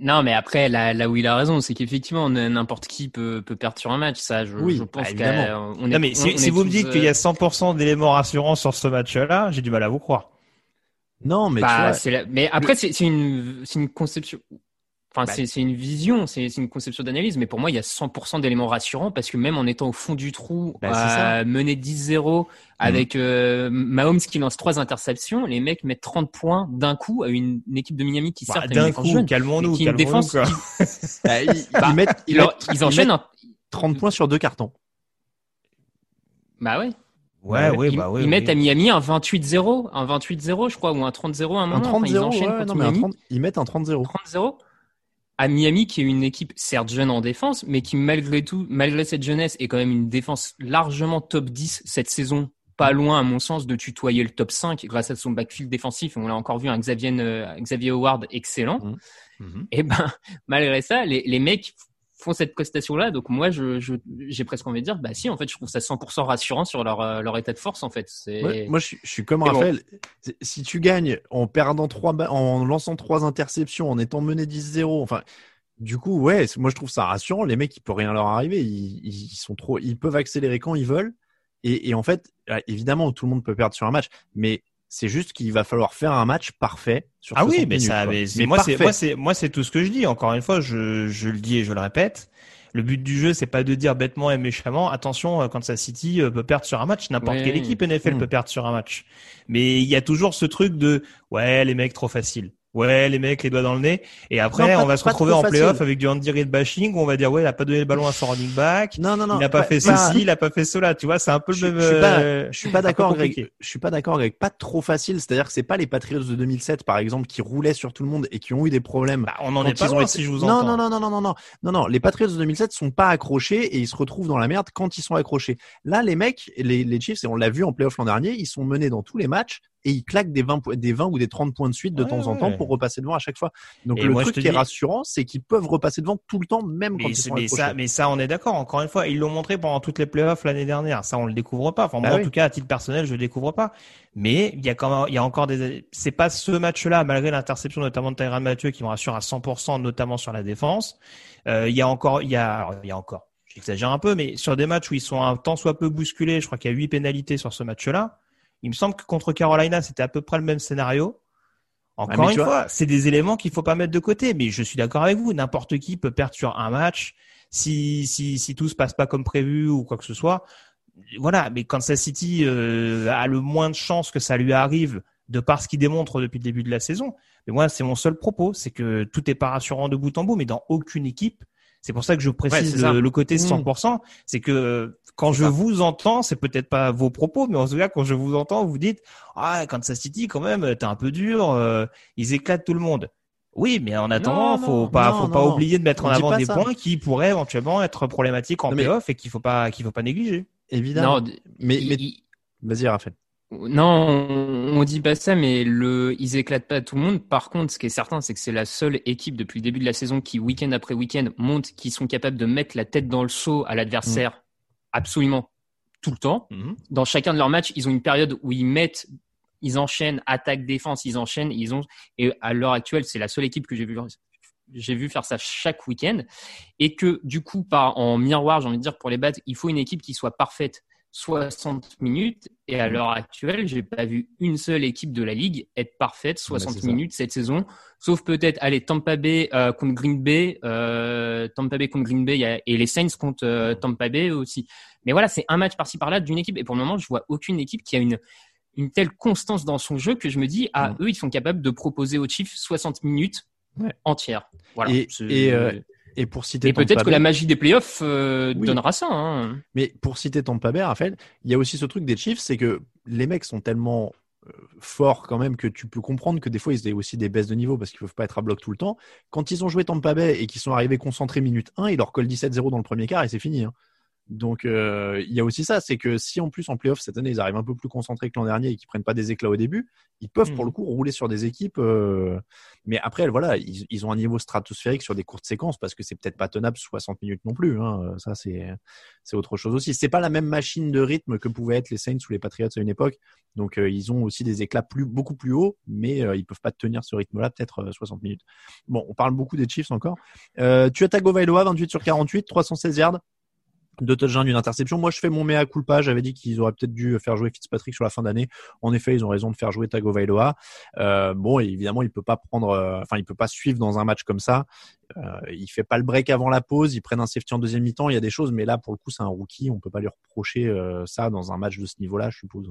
Non, mais après, là, là où il a raison, c'est qu'effectivement, n'importe qui peut, peut perdre sur un match. Ça, je,
Oui,
je pense
bah, évidemment.
qu'on est.
non mais si,
on
si
est
vous me dites qu'il y a
euh,
100% d'éléments rassurants sur ce match-là, j'ai du mal à vous croire.
Non, mais tu
bah,
vois,
c'est la- mais après, c'est c'est une, c'est une conception. Enfin,
Bah,
c'est une vision, c'est une conception d'analyse. Mais pour moi, il y a 100% d'éléments rassurants parce que même en étant au fond du trou,
Bah, ça.
euh, mené 10-0, avec euh, Mahomes qui lance trois interceptions, les mecs mettent 30 points d'un coup à une, une équipe de Miami qui
Bah,
a une
D'un coup, calmons-nous,
défense
quoi.
qui- <laughs>
bah, ils,
Bah,
ils mettent, ils,
ils,
mettent,
ils enchaînent. un-
30 points sur deux cartons.
Bah ouais.
Ouais, ouais,
ils,
bah ouais.
ils mettent à Miami un 28-0, un 28-0, je crois, ou un 30-0 à un
Un
moment. Enfin,
30-0,
ils enchaînent
ouais,
contre
non, mais un
Miami.
30 ils mettent un 30-0.
30-0 à Miami, qui est une équipe certes jeune en défense, mais qui malgré tout, malgré cette jeunesse, est quand même une défense largement top 10 cette saison. Pas loin, à mon sens, de tutoyer le top 5 grâce à son backfield défensif. On l'a encore vu un Xavier, euh, Xavier Howard excellent.
Mhm.
Et ben, <laughs> malgré ça, les, les mecs font cette prestation-là. Donc moi, je, je, j'ai presque envie de dire, bah si, en fait, je trouve ça 100% rassurant sur leur, euh, leur état de force, en fait. C'est...
Ouais, moi, je, suis- je suis comme
bon.
Raphaël. Si tu gagnes en perdant trois, en lançant trois interceptions, en étant mené 10-0, enfin, du coup, ouais, moi, je trouve ça rassurant. Les mecs, il peut rien leur arriver. Ils, ils sont trop, ils peuvent accélérer quand ils veulent. Et, et en fait, euh, évidemment, tout le monde peut perdre sur un match, mais c'est juste qu'il va falloir faire un match parfait sur
Ah
60
oui, mais
minutes,
ça, mais c'est-
Mais
moi, c'est, moi, c'est, moi, c'est tout ce que je dis. Encore une fois, je, je le dis et je le répète. Le but du jeu, c'est pas de dire bêtement et méchamment, attention, euh, Kansas City euh, peut perdre sur un match. N'importe quelle équipe NFL
Mm.
peut perdre sur un match. Mais il y a toujours ce truc de, ouais, les mecs trop faciles. Ouais, les mecs les doigts dans le nez. Et après,
Non,
on va se retrouver en playoff avec du Andy Reid bashing où on va dire, ouais, il a pas donné le ballon à son running back.
Non, non, non.
il n'a pas, fait
pas-
ceci, il n'a pas fait cela. Tu vois, c'est un peu
Je,
le même.
je suis pas,
euh,
je suis pas
un peu
d'accord, Greg. Je suis pas d'accord, Greg. Pas trop facile. C'est-à-dire que c'est pas les Patriots de 2007, par exemple, qui roulaient sur tout le monde et qui ont eu des problèmes.
Bah, on en est pas loin,
été-
si je vous
non,
entends.
non, non, non, non, non, non, non, non. Les Patriots de 2007 sont pas accrochés et ils se retrouvent dans la merde quand ils sont accrochés. Là, les mecs, les, les Chiefs, et on l'a vu en playoff l'an dernier, ils sont menés dans tous les matchs et ils claquent des 20, po- des 20 ou des 30 points de suite de
Ouais,
temps en temps pour repasser devant à chaque fois. Donc
Et
le
moi,
truc qui est rassurant, c'est qu'ils peuvent repasser devant tout le temps, même quand ils sont
mais ça, mais ça, on est d'accord. Encore une fois, ils l'ont montré pendant toutes les playoffs l'année dernière. Ça, on le découvre pas. Enfin, moi,
Bah
en
oui.
tout cas, à titre personnel, je le découvre pas. Mais il y a quand même, il y a encore des, c'est pas ce match-là, malgré l'interception notamment de Tyrann Mathieu qui me rassure à 100%, notamment sur la défense. Euh, il y a encore, il y a, alors, il y a encore, j'exagère un peu, mais sur des matchs où ils sont un tant soit peu bousculés, je crois qu'il y a huit pénalités sur ce match-là. Il me semble que contre Carolina, c'était à peu près le même scénario. Encore
mais
une
vois-
fois, c'est des éléments qu'il faut pas mettre de côté. Mais je suis d'accord avec vous. N'importe qui peut perdre sur un match si si si tout se passe pas comme prévu ou quoi que ce soit. Voilà. Mais Kansas City euh, a le moins de chances que ça lui arrive de par ce qu'il démontre depuis le début de la saison. Mais moi, c'est mon seul propos, c'est que tout est pas rassurant de bout en bout, mais dans aucune équipe. C'est pour ça que je précise le, le côté
Mmh.
100%. C'est que euh, quand je
ça.
vous entends, c'est peut-être pas vos propos, mais en tout cas, quand je vous entends, vous dites ah Kansas City quand même, t'es un peu dur, euh, ils éclatent tout le monde. Oui, mais en attendant,
Non,
faut
non,
pas,
non,
faut pas
non.
oublier de mettre
On
en avant des
ça.
points qui pourraient éventuellement être problématiques en
mais-
playoff et qu'il faut pas, qu'il faut pas négliger.
Évidemment.
Non,
mais, mais
il-
vas-y, Raphaël.
Non, on, on dit pas ça, mais le, ils éclatent pas tout le monde. Par contre, ce qui est certain, c'est que c'est la seule équipe depuis le début de la saison qui, week-end après week-end, monte, qui sont capables de mettre la tête dans le seau à l'adversaire absolument tout le temps. Dans chacun de leurs matchs, ils ont une période où ils mettent, ils enchaînent attaque défense, ils enchaînent, ils ont et à l'heure actuelle, c'est la seule équipe que j'ai vu j'ai vu faire ça chaque week-end et que du coup, par en miroir, j'ai envie de dire pour les battre, il faut une équipe qui soit parfaite 60 minutes et à l'heure actuelle, j'ai pas vu une seule équipe de la ligue être parfaite 60
c'est ça.
minutes cette saison, sauf peut-être allez Tampa Bay euh, contre Green Bay, euh, Tampa Bay contre Green Bay a- et les Saints contre euh, Tampa Bay aussi. Mais voilà, c'est un match par-ci par-là d'une équipe et pour le moment, je vois aucune équipe qui a une une telle constance dans son jeu que je me dis ah eux ils sont capables de proposer aux Chiefs 60 minutes
Ouais.
entières. Voilà.
Et, et pour citer
et peut-être que la magie des playoffs euh,
Oui.
donnera ça. Hein.
Mais pour citer Tampa Bay, Raphaël, il y a aussi ce truc des Chiefs, c'est que les mecs sont tellement euh, forts quand même que tu peux comprendre que des fois ils aient aussi des baisses de niveau parce qu'ils peuvent pas être à bloc tout le temps. Quand ils ont joué Tampa Bay et qu'ils sont arrivés concentrés minute 1, ils leur collent 17-0 dans le premier quart et c'est fini. hein. Donc euh, il y a aussi ça, c'est que si en plus en playoff cette année ils arrivent un peu plus concentrés que l'an dernier et qu'ils prennent pas des éclats au début, ils peuvent pour
Mhm.
le coup rouler sur des équipes. euh, mais après voilà, ils, ils ont un niveau stratosphérique sur des courtes séquences parce que c'est peut-être pas tenable 60 minutes non plus. Hein. Ça c'est c'est autre chose aussi. C'est pas la même machine de rythme que pouvaient être les Saints ou les Patriots à une époque. Donc euh, ils ont aussi des éclats plus beaucoup plus hauts, mais euh, ils peuvent pas tenir ce rythme-là peut-être euh, 60 minutes. Bon, on parle beaucoup des Chiefs encore. Euh, tu attaques Tagovailoa 28 sur 48, 316 yards deux touchdowns, d'une interception. Moi, je fais mon mea culpa. J'avais dit qu'ils auraient peut-être dû faire jouer Fitzpatrick sur la fin d'année. En effet, ils ont raison de faire jouer Tagovailoa. Euh, bon, évidemment, il peut pas prendre, euh, il peut pas suivre dans un match comme ça. Euh, il fait pas le break avant la pause. Ils prennent un safety en deuxième mi-temps. Il y a des choses, mais là, pour le coup, c'est un rookie. On peut pas lui reprocher euh, ça dans un match de ce niveau-là, je suppose.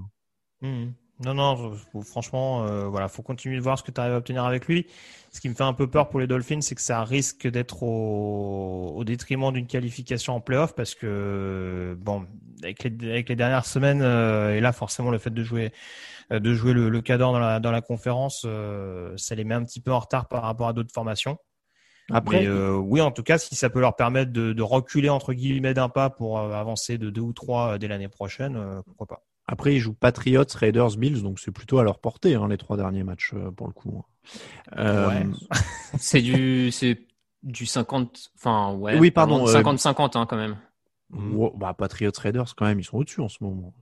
Mhm. Non, non, franchement, euh, voilà, faut continuer de voir ce que tu arrives à obtenir avec lui. Ce qui me fait un peu peur pour les Dolphins, c'est que ça risque d'être au, au détriment d'une qualification en playoff parce que, bon, avec les, avec les dernières semaines, euh, et là, forcément, le fait de jouer, euh, de jouer le, le cadre dans la, dans la conférence, euh, ça les met un petit peu en retard par rapport à d'autres formations.
Après,
Mais, euh, oui, en tout cas, si ça peut leur permettre de, de reculer entre guillemets d'un pas pour avancer de deux ou trois dès l'année prochaine, euh, pourquoi pas.
Après, ils jouent Patriots, Raiders, Bills, donc c'est plutôt à leur portée hein, les trois derniers matchs euh, pour le coup. Euh,
Ouais. <laughs>
C'est du, c'est du 50, enfin, ouais.
Oui, pardon, euh,
50-50, hein, quand même.
bah, Patriots, Raiders, quand même, ils sont au-dessus en ce moment.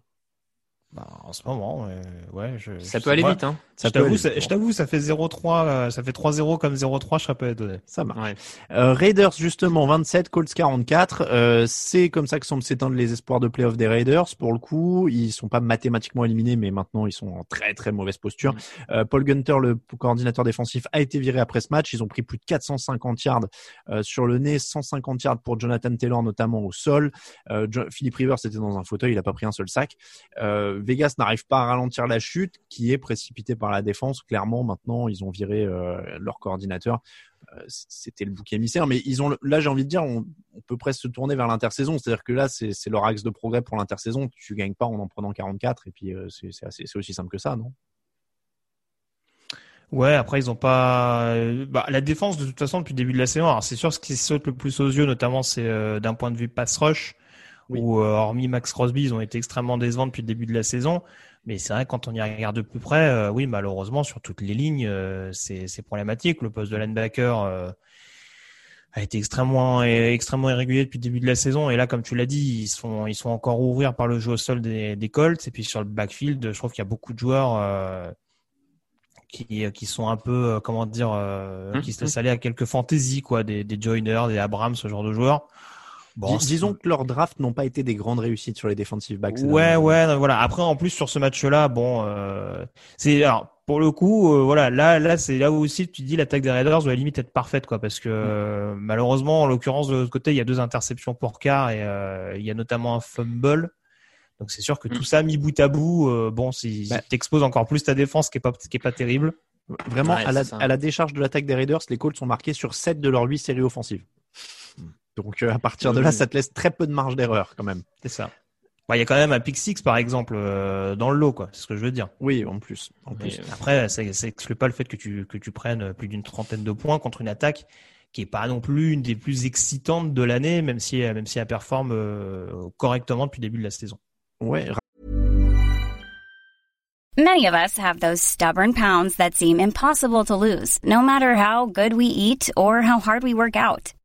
Bah, en ce moment, euh, ouais, je,
Ça
je-
peut aller
moi,
vite, hein.
Ça
je
peut
t'avoue, ça, fait 0-3, euh, ça fait 3-0 comme 0-3, je serais pas étonné.
Ça marche.
Ouais.
Euh, Raiders justement 27, Colts 44. Euh, c'est comme ça que semblent s'éteindre les espoirs de playoff des Raiders. Pour le coup, ils sont pas mathématiquement éliminés, mais maintenant ils sont en très très mauvaise posture. Euh, Paul Gunter, le coordinateur défensif, a été viré après ce match. Ils ont pris plus de 450 yards euh, sur le nez, 150 yards pour Jonathan Taylor notamment au sol. Euh, Jo- Philippe Rivers était dans un fauteuil, il a pas pris un seul sac. Euh, Vegas n'arrive pas à ralentir la chute, qui est précipitée par la défense. Clairement, maintenant ils ont viré euh, leur coordinateur. Euh, c'était le bouc émissaire. Mais ils ont là, j'ai envie de dire, on, peut presque se tourner vers l'intersaison. C'est-à-dire que là, c'est leur axe de progrès pour l'intersaison. Tu gagnes pas en en prenant 44, et puis euh, c'est aussi simple que ça, non?
Ouais, après ils ont pas bah, la défense de toute façon depuis le début de la saison. C'est sûr ce qui saute le plus aux yeux, notamment c'est d'un point de vue pass rush,
Oui.
où euh, hormis Max Crosby, ils ont été extrêmement décevants depuis le début de la saison. Mais c'est vrai quand on y regarde de plus près, euh, oui malheureusement sur toutes les lignes, euh, c'est problématique. Le poste de linebacker euh, a été extrêmement extrêmement irrégulier depuis le début de la saison. Et là, comme tu l'as dit, ils sont ils sont encore ouvrir par le jeu au sol des, des Colts. Et puis sur le backfield, je trouve qu'il y a beaucoup de joueurs. euh, qui, qui sont un peu, euh, comment dire, euh,
Hum,
qui se laissent aller à quelques fantaisies, quoi, des, des Joyner, des Abrams, ce genre de joueurs. Bon,
Dis-
c'est-
Disons que leurs drafts n'ont pas été des grandes réussites sur les defensive backs.
Ouais, ouais, non, voilà. Après, en plus sur ce match-là, bon, euh, c'est alors pour le coup, euh, voilà, là, là, c'est là où aussi tu dis l'attaque des Raiders doit à la limite être parfaite, quoi, parce que euh, malheureusement, en l'occurrence de l'autre côté, il y a deux interceptions pour quart et euh, il y a notamment un fumble. Donc c'est sûr que tout ça mis bout à bout, euh, bon, si,
Bah.
t'exposes encore plus ta défense, qui est pas, qui est pas terrible.
Vraiment,
Ouais,
à, la, à la décharge de l'attaque des Raiders, les Colts sont marqués sur 7 de leurs 8 séries offensives. Donc euh, à partir de là, ça te laisse très peu de marge d'erreur quand même.
C'est ça. Bah, il y a quand même un pick six, par exemple, euh, dans le lot, quoi. C'est ce que je veux dire.
Oui, en plus. En plus.
Euh,
Après, ça ça exclut pas le fait que tu, que tu prennes plus d'une trentaine de points contre une attaque qui est pas non plus une des plus excitantes de l'année, même si, même si elle performe euh, correctement depuis le début de la saison.
Ouais,
Many of us have those stubborn pounds that seem impossible to lose, no matter how good we eat or how hard we work out.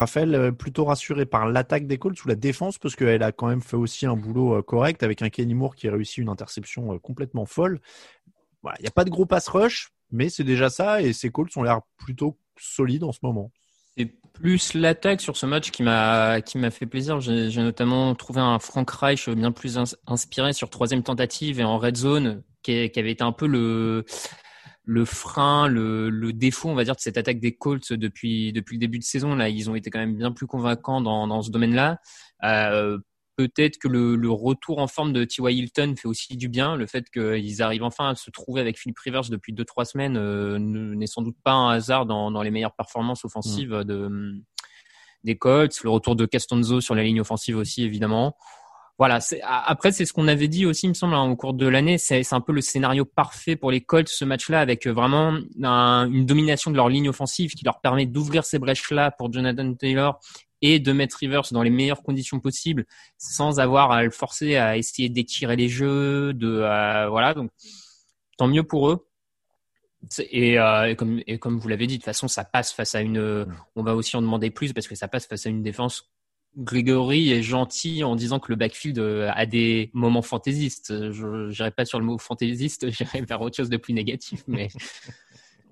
Raphaël, euh, plutôt rassuré par l'attaque des Colts ou la défense, parce qu'elle a quand même fait aussi un boulot euh, correct avec un Kenny Moore qui a réussi une interception euh, complètement folle. Il n'y a pas de gros pass rush, mais c'est déjà ça, et ces Colts ont l'air plutôt solides en ce moment.
C'est plus l'attaque sur ce match qui m'a fait plaisir. J'ai notamment trouvé un Frank Reich bien plus inspiré sur troisième tentative et en red zone, qui avait été un peu le le frein, le, le, défaut, on va dire, de cette attaque des Colts depuis depuis le début de saison. Là, ils ont été quand même bien plus convaincants dans, dans ce domaine-là. Euh, Peut-être que le, le, retour en forme de T.Y. Hilton fait aussi du bien. Le fait qu'ils arrivent enfin à se trouver avec Philip Rivers depuis deux trois semaines euh, n'est sans doute pas un hasard dans, dans les meilleures performances offensives mm. de des Colts. Le retour de Castonzo sur la ligne offensive aussi, évidemment voilà. Après, c'est ce qu'on avait dit aussi, il me semble, hein, au cours de l'année. C'est un peu le scénario parfait pour les Colts ce match-là, avec euh, vraiment une domination de leur ligne offensive qui leur permet d'ouvrir ces brèches-là pour Jonathan Taylor et de mettre Rivers dans les meilleures conditions possibles, sans avoir à le forcer à essayer d'étirer les jeux. De voilà, donc tant mieux pour eux. Et, euh, et, comme, et comme vous l'avez dit, de toute façon, ça passe face à une. On va aussi en demander plus parce que ça passe face à une défense Grégory est gentil en disant que le backfield euh, a des moments fantaisistes. Je n'irai pas sur le mot fantaisiste, <laughs> j'irai vers autre chose de plus négatif. <laughs>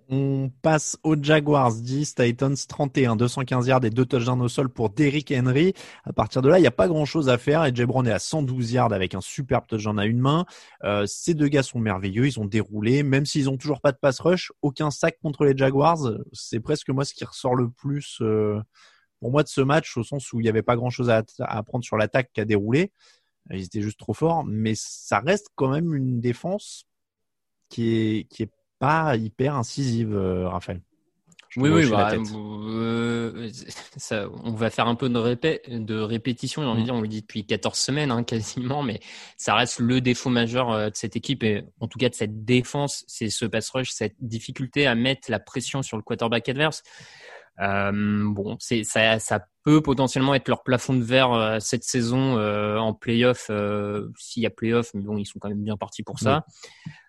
On passe aux Jaguars 10, Titans 31, 215 yards et deux touchdowns au sol pour Derrick Henry. À partir de là, il n'y a pas grand chose à faire et Jay Brown est à 112 yards avec un superbe touchdown à une main. Euh, ces deux gars sont merveilleux, ils ont déroulé, même s'ils ont toujours pas de pass rush, aucun sac contre les Jaguars. C'est presque moi ce qui ressort le plus. Euh pour moi de ce match au sens où il n'y avait pas grand chose à, apprendre sur l'attaque qui a déroulé. Ils étaient juste trop forts, mais ça reste quand même une défense qui est qui est pas hyper incisive, euh, Raphaël.
oui, oui, bah, euh, ça, on va faire un peu de, répé de répétition, on le dit depuis 14 semaines hein, quasiment, mais ça reste le défaut majeur euh, de cette équipe et en tout cas de cette défense, c'est ce pass rush, cette difficulté à mettre la pression sur le quarterback adverse. Euh, bon, c'est ça, ça peut potentiellement être leur plafond de verre euh, cette saison euh, en playoff euh, s'il y a playoff, mais bon, ils sont quand même bien partis pour ça.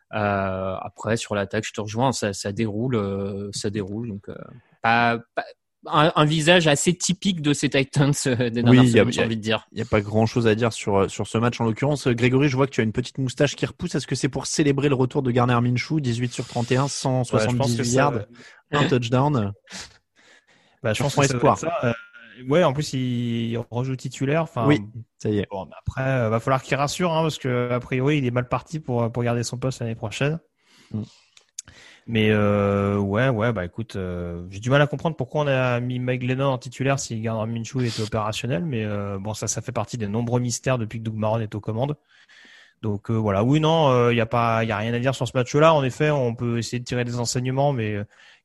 après, sur l'attaque, je te rejoins, ça, ça déroule, ça déroule, donc pas, pas un, visage assez typique de ces Titans des dernières oui, j'ai envie de dire.
Il n'y a pas grand chose à dire sur, sur ce match en l'occurrence. Grégory, je vois que tu as une petite moustache qui repousse. Est-ce que c'est pour célébrer le retour de Garner Minshew, 18 sur 31, 178 ouais, yards, un touchdown <laughs>
bah, je pense que espoir. Ça, euh, ouais, en plus il rejoue titulaire. Enfin,
oui, ça y est.
Bon, après, euh, va falloir qu'il rassure, hein, parce que a priori il est mal parti pour pour garder son poste l'année prochaine. Mm. Mais euh, ouais, ouais, bah écoute, euh, j'ai du mal à comprendre pourquoi on a mis Mike Lennon en titulaire si Gardner Minshew était opérationnel, mais euh, bon, ça, ça fait partie des nombreux mystères depuis que Doug Maron est aux commandes. Donc voilà, oui, non, il n'y a pas, il y a rien à dire sur ce match-là. En effet, on peut essayer de tirer des enseignements, mais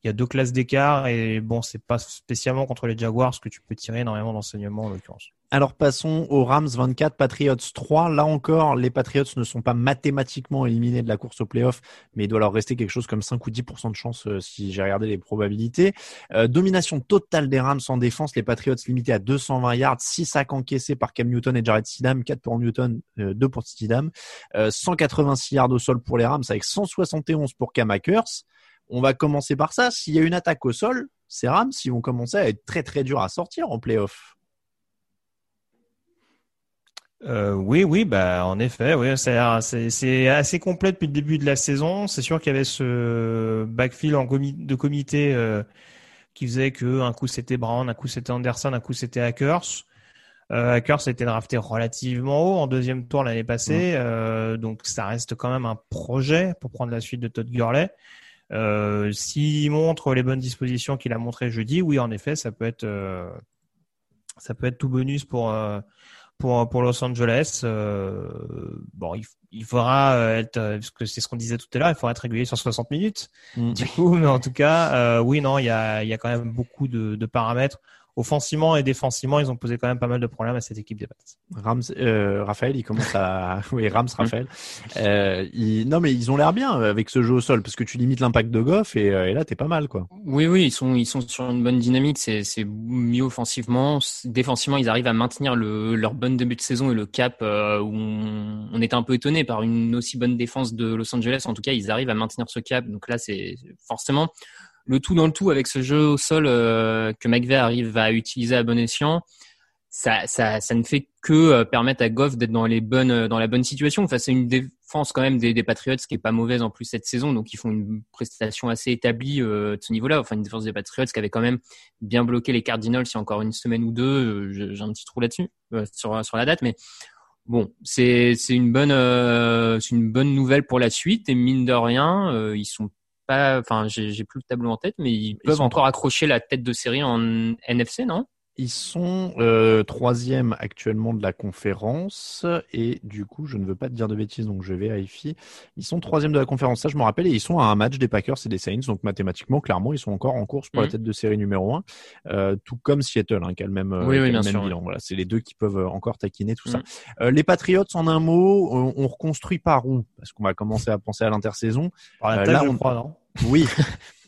il y a deux classes d'écart et bon, c'est pas spécialement contre les Jaguars que tu peux tirer énormément d'enseignements en l'occurrence.
Alors passons aux Rams 24, Patriots 3. Là encore, les Patriots ne sont pas mathématiquement éliminés de la course au playoff, mais il doit leur rester quelque chose comme 5 ou 10% de chance euh, si j'ai regardé les probabilités. Euh, domination totale des Rams en défense, les Patriots limités à 220 yards, 6 sacs encaissés par Cam Newton et Jared Stidham, 4 pour Newton, 2 euh, pour Stidham, 186 yards au sol pour les Rams avec 171 pour Cam Akers. On va commencer par ça. S'il y a une attaque au sol, ces Rams, ils vont commencer à être très très durs à sortir en playoff.
Euh, oui, oui, bah en effet, oui, c'est assez complet depuis le début de la saison. C'est sûr qu'il y avait ce backfield en de comité euh, qui faisait que un coup c'était Brown, un coup c'était Anderson, un coup c'était Hackers. Euh, Hackers a été drafté relativement haut en deuxième tour l'année passée, euh, donc ça reste quand même un projet pour prendre la suite de Todd Gurley. Euh, S'il montre les bonnes dispositions qu'il a montré jeudi, oui, en effet, ça peut être, euh, ça peut être tout bonus pour euh, pour pour Los Angeles. Euh, bon, il, il faudra être, parce que c'est ce qu'on disait tout à l'heure, il faudra être régulier sur 60 minutes. Mm. Du coup, mais en tout cas, oui, non, il y a il y a quand même beaucoup de, de paramètres offensivement et défensivement, ils ont posé quand même pas mal de problèmes à cette équipe des Pats.
Rams, euh, Raphaël, il commence à, <laughs> oui, Rams, Raphaël. Euh, Non, mais ils ont l'air bien avec ce jeu au sol parce que tu limites l'impact de Goff et, euh, et là t'es pas mal, quoi.
Oui, oui, ils sont, ils sont sur une bonne dynamique. C'est, c'est mieux offensivement, défensivement, ils arrivent à maintenir le, leur bon début de saison et le cap euh, où on, on était un peu étonné par une aussi bonne défense de Los Angeles. En tout cas, ils arrivent à maintenir ce cap. Donc là, c'est forcément le tout dans le tout avec ce jeu au sol euh, que McVeigh arrive à utiliser à bon escient, ça, ne fait que euh, permettre à Goff d'être dans les bonnes, euh, dans la bonne situation. Enfin, c'est une défense quand même des, Patriots qui est pas mauvaise en plus cette saison, donc ils font une prestation assez établie euh, de ce niveau-là. Enfin, une défense des Patriots qui avait quand même bien bloqué les Cardinals il y a encore une semaine ou deux. J'ai un petit trou là-dessus sur la date, mais bon, c'est une bonne nouvelle pour la suite et mine de rien, ils sont pas, enfin, j'ai plus le tableau en tête, mais ils, peuvent encore accrocher la tête de série en NFC, non?
Ils sont euh, troisième actuellement de la conférence et du coup, je ne veux pas te dire de bêtises, donc je vais vérifier. Ils sont troisième de la conférence, ça je me rappelle, et ils sont à un match des Packers et des Saints, donc mathématiquement, clairement, ils sont encore en course pour la
Mhm.
tête de série numéro un, euh, tout comme Seattle, hein, qui a le même, euh,
Oui, oui,
a le
bien
même
sûr,
bilan. Voilà, c'est les deux qui peuvent euh, encore taquiner tout ça.
Mhm.
Euh, les Patriots, en un mot, on, on reconstruit par où? Parce qu'on va commencer à penser à l'intersaison.
Par la
Euh,
taille,
là,
je
on-
crois, non?
Oui. <laughs>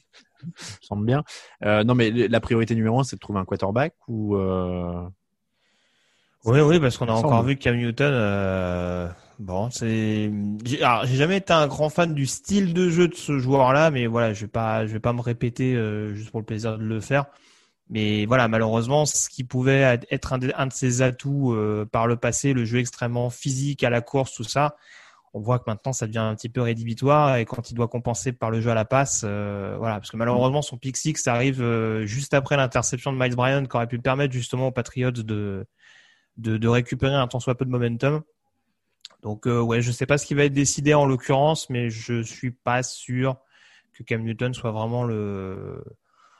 <laughs> Semble bien. Euh, non, mais la priorité numéro un, c'est de trouver un quarterback ou. Euh...
Oui, oui, parce qu'on a encore
semble.
vu Cam Newton. Euh, bon, c'est. J'ai alors, j'ai jamais été un grand fan du style de jeu de ce joueur-là, mais voilà, je vais pas, je vais pas me répéter juste pour le plaisir de le faire. Mais voilà, malheureusement, ce qui pouvait être un de, un de ses atouts par le passé, le jeu extrêmement physique à la course, tout ça, on voit que maintenant ça devient un petit peu rédhibitoire et quand il doit compenser par le jeu à la passe, euh, voilà, parce que malheureusement son pick six arrive euh, juste après l'interception de Miles Bryant qui aurait pu permettre justement aux Patriots de de, récupérer un tant soit peu de momentum. Donc euh, ouais, je sais pas ce qui va être décidé en l'occurrence, mais je suis pas sûr que Cam Newton soit vraiment le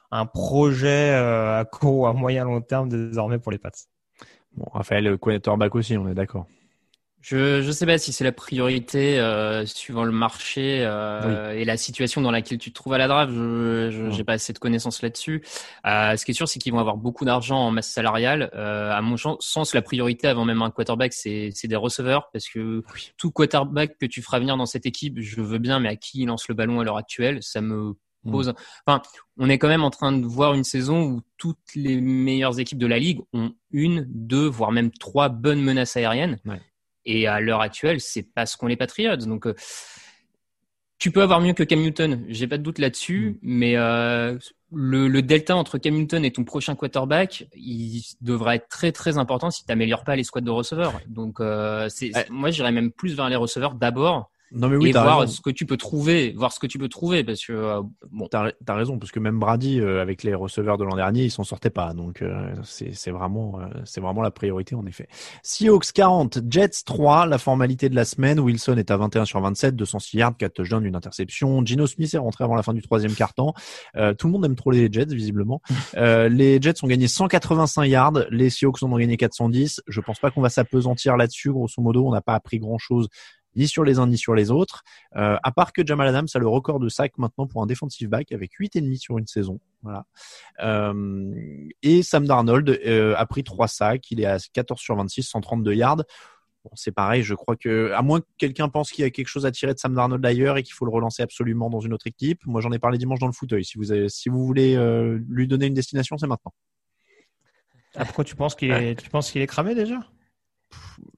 un projet à court ou à moyen long terme désormais pour les Pats.
Bon, Raphaël, quarterback aussi, on est d'accord.
Je je sais pas si c'est la priorité euh, suivant le marché euh, et la situation dans laquelle tu te trouves à la draft. Je j'ai pas assez de connaissances là-dessus. Euh, ce qui est sûr, c'est qu'ils vont avoir beaucoup d'argent en masse salariale. Euh, à mon sens, la priorité avant même un quarterback, c'est des receveurs parce que tout quarterback que tu feras venir dans cette équipe, je veux bien, mais à qui il lance le ballon à l'heure actuelle, ça me pose. Enfin, on est quand même en train de voir une saison où toutes les meilleures équipes de la ligue ont une, deux, voire même trois bonnes menaces aériennes.
Ouais.
Et à l'heure actuelle, c'est pas ce qu'ont les Patriots. Donc, euh, tu peux avoir mieux que Cam Newton, j'ai pas de doute là-dessus, mais euh, le, le delta entre Cam Newton et ton prochain quarterback, il devra être très très important si tu n'améliores pas les squads de receveurs. Donc, euh, c'est, c'est- moi, j'irais même plus vers les receveurs d'abord
Non, mais oui,
et voir
raison.
ce que tu peux trouver, voir ce que tu peux trouver, parce que euh, bon,
T'as as raison, parce que même Brady, euh, avec les receveurs de l'an dernier, il s'en sortait pas. Donc, euh, c'est vraiment, euh, c'est vraiment la priorité, en effet. Seahawks 40, Jets 3, la formalité de la semaine. Wilson est à 21 sur 27, 206 yards, 4 touchdowns, une interception. Gino Smith est rentré avant la fin du troisième quart-temps. Euh, tout le monde aime trop les Jets, visiblement. <laughs> Euh, les Jets ont gagné 185 yards, les Seahawks en ont gagné 410. Je pense pas qu'on va s'apesantir là-dessus. Grosso modo, on n'a pas appris grand-chose ni sur les uns ni sur les autres. Euh, à part que Jamal Adams a le record de sacs maintenant pour un defensive back avec 8,5 sur une saison. Voilà. Euh, et Sam Darnold euh, a pris 3 sacs. Il est à 14 sur 26, 132 yards. Bon, c'est pareil, je crois que, à moins que quelqu'un pense qu'il y a quelque chose à tirer de Sam Darnold d'ailleurs et qu'il faut le relancer absolument dans une autre équipe. Moi, j'en ai parlé dimanche dans le fauteuil. Si vous, avez, si vous voulez euh, lui donner une destination, c'est maintenant.
Ah, pourquoi tu penses qu'il est, tu penses qu'il est cramé déjà?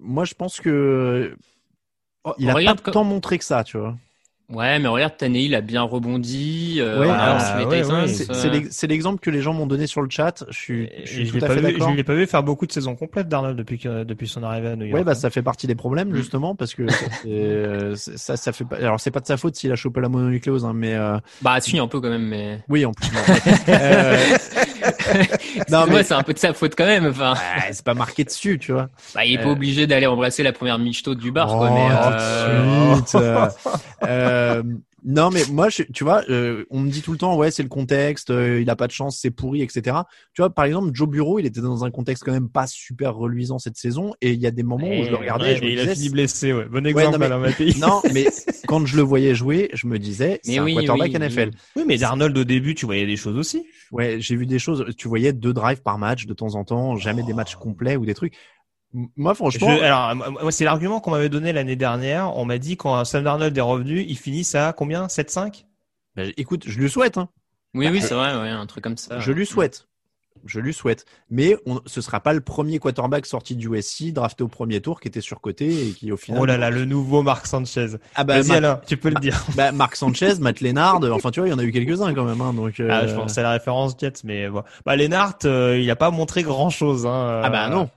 Moi, je pense que il a
regarde
pas tant montré que ça, tu vois.
ouais, mais regarde, Tannehill a bien rebondi. Euh,
Ouais,
ouais,
C'est c'est l'ex- c'est l'exemple que les gens m'ont donné sur le chat. Je suis, je suis
je
tout
l'ai
à
pas
fait
vu,
d'accord.
je l'ai pas vu faire beaucoup de saisons complètes d'Arnold depuis que, depuis son arrivée à New York.
Ouais, bah
hein.
ça fait partie des problèmes justement parce que euh, ça, ça fait pas. Alors c'est pas de sa faute s'il a chopé la mononucléose, hein, mais euh,
Bah, si, un peu quand même, mais.
oui en plus. non, <laughs> euh, <laughs> non mais
c'est un peu de sa faute quand même. Enfin,
c'est pas marqué dessus, tu vois.
bah, il est pas
Euh.
obligé d'aller embrasser la première michto du bar, quoi.
Oh,
Mais, euh,
suite, euh, <laughs> euh, non, mais moi, je, tu vois, euh, on me dit tout le temps, ouais, c'est le contexte, euh, il a pas de chance, c'est pourri, etc. Tu vois, par exemple, Joe Bureau, il était dans un contexte quand même pas super reluisant cette saison, et il y a des moments où je le regardais,
Ouais,
et je me
et il a fini blessé, ouais. Bon
Ouais,
exemple,
non, mais-
Mattei. <laughs>
non, mais <laughs> quand je le voyais jouer, je me disais,
Mais
c'est un
oui,
quarterback
oui,
NFL.
oui.
Oui, mais Darnold au début, tu voyais des choses aussi.
Ouais, j'ai vu des choses. Tu voyais deux drives par match de temps en temps, jamais des matchs complets ou des trucs. Moi, franchement,
Je- alors, moi, c'est l'argument qu'on m'avait donné l'année dernière. On m'a dit quand Sam Darnold est revenu, il finit à combien? 7-5
bah, écoute, je lui souhaite. Hein.
Oui, oui, c'est vrai, ouais, un truc comme ça.
Je lui souhaite. Je lui souhaite. Mais on, ce sera pas le premier quarterback sorti du USC, drafté au premier tour, qui était surcoté et qui au final.
Oh là là, le nouveau Marc Sanchez.
Ah bah,
Vas-y Alain, tu peux le dire. <laughs>
bah, Marc Sanchez, Matt Lennard, enfin tu vois, il y en a eu quelques-uns quand même. Hein, donc, euh,
Ah, je pense à la référence Jets, mais bon. Bah, Lennart, euh, il a pas montré grand chose. Hein,
Ah bah
euh,
non.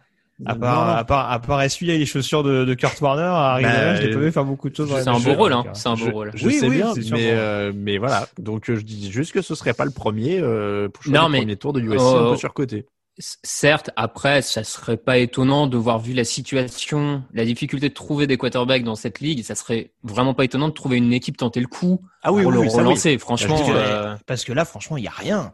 À
Non,
part,
non.
à part, à part essuyer les chaussures de, de Kurt Warner, à Arizona,
Bah,
je l'ai pas vu faire beaucoup de choses. dans
C'est
la
un beau rôle, hein.
euh,
C'est un beau
je,
rôle.
je
Oui,
sais
oui,
bien,
c'est
mais, euh, mais voilà. Donc euh, je dis juste que ce serait pas le premier euh, pour
Non,
le
mais-
premier tour de USC
Oh,
un peu
oh.
surcoté.
Certes, après, ça serait pas étonnant de voir vu la situation, la difficulté de trouver des quarterbacks dans cette ligue, ça serait vraiment pas étonnant de trouver une équipe tenter le coup
Ah oui,
pour
oui,
le
oui, ça, oui.
relancer. Franchement,
Parce que,
euh,
parce que là, franchement, il y a rien.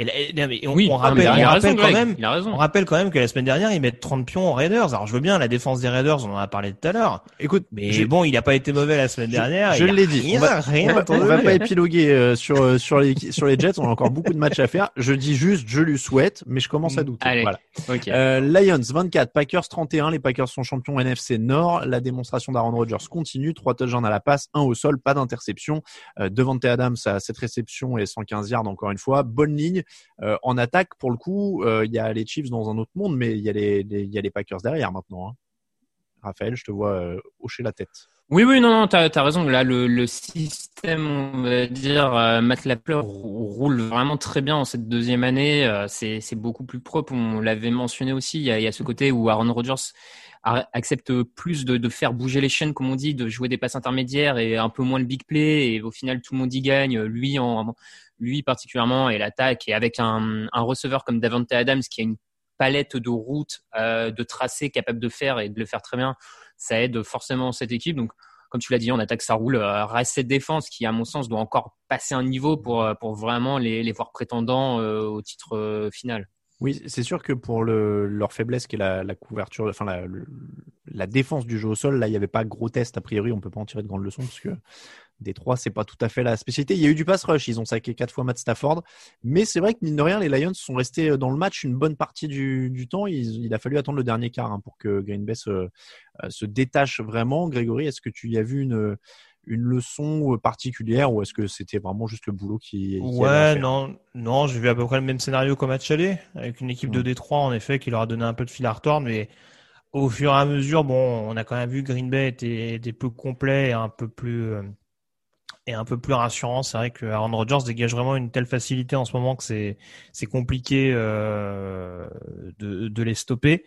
Et là- non, mais on,
oui,
on rappelle, on
raison,
rappelle quand
Greg,
même,
il a raison.
on rappelle quand même que la semaine dernière, ils mettent 30 pions aux Raiders. Alors, je veux bien la défense des Raiders, on en a parlé tout à l'heure.
Écoute,
Mais
je-
bon, il a pas été mauvais la semaine dernière.
je l'ai dit.
Rien,
on va,
rien
on va- on pas épiloguer euh, sur euh, sur les sur les Jets. On a encore beaucoup de matchs à faire. Je dis juste, je lui souhaite, mais je commence à douter.
Allez.
Voilà.
Ok.
Euh, Lions 24, Packers 31. Les Packers sont champions NFC Nord. La démonstration d'Aaron Rodgers continue. Trois touchdowns à la passe, un au sol, pas d'interception. Euh, Devante Adams a cette réception et 115 yards encore une fois. Bonne ligne. Euh, en attaque, pour le coup, euh, il y a les Chiefs dans un autre monde, mais il y a les, Packers derrière maintenant. hein. Raphaël, je te vois euh, hocher la tête.
Oui, oui, non, non, t'as as raison. Là, le, système, on va dire, euh, Matt Lafleur rou- roule vraiment très bien en cette deuxième année. C'est beaucoup plus propre. On l'avait mentionné aussi. Il y, a, ce côté où Aaron Rodgers accepte plus de, de faire bouger les chaînes, comme on dit, de jouer des passes intermédiaires et un peu moins le big play. Et au final, tout le monde y gagne. Lui, en, lui particulièrement, et l'attaque. Et avec un, receveur comme Davante Adams qui a une palette de routes, euh, de tracés capable de faire et de le faire très bien, ça aide forcément cette équipe. Donc, comme tu l'as dit, en attaque, ça roule. Euh, reste cette défense qui, à mon sens, doit encore passer un niveau pour, euh, pour vraiment les, les voir prétendants euh, au titre final.
Oui, c'est sûr que pour le, leur faiblesse qui est la, couverture, enfin la défense du jeu au sol, là il n'y avait pas gros test a priori, on peut pas en tirer de grandes leçons parce que des trois c'est pas tout à fait la spécialité. Il y a eu du pass rush, ils ont saqué quatre fois Matt Stafford, mais c'est vrai que mine de rien les Lions sont restés dans le match une bonne partie du, du temps. Il, il a fallu attendre le dernier quart hein, pour que Green Bay se, euh, se détache vraiment. Grégory, est-ce que tu y as vu une une leçon particulière ou est-ce que c'était vraiment juste le boulot qui,
Ouais, non, non, j'ai vu à peu près le même scénario qu'au match aller, avec une équipe de
Mm.
Détroit, en effet, qui leur a donné un peu de fil à retordre, mais au fur et à mesure, bon, on a quand même vu que Green Bay était, était plus complet et un peu plus, et un peu plus rassurant. C'est vrai que Aaron Rodgers dégage vraiment une telle facilité en ce moment que c'est, c'est compliqué, euh, de, de les stopper.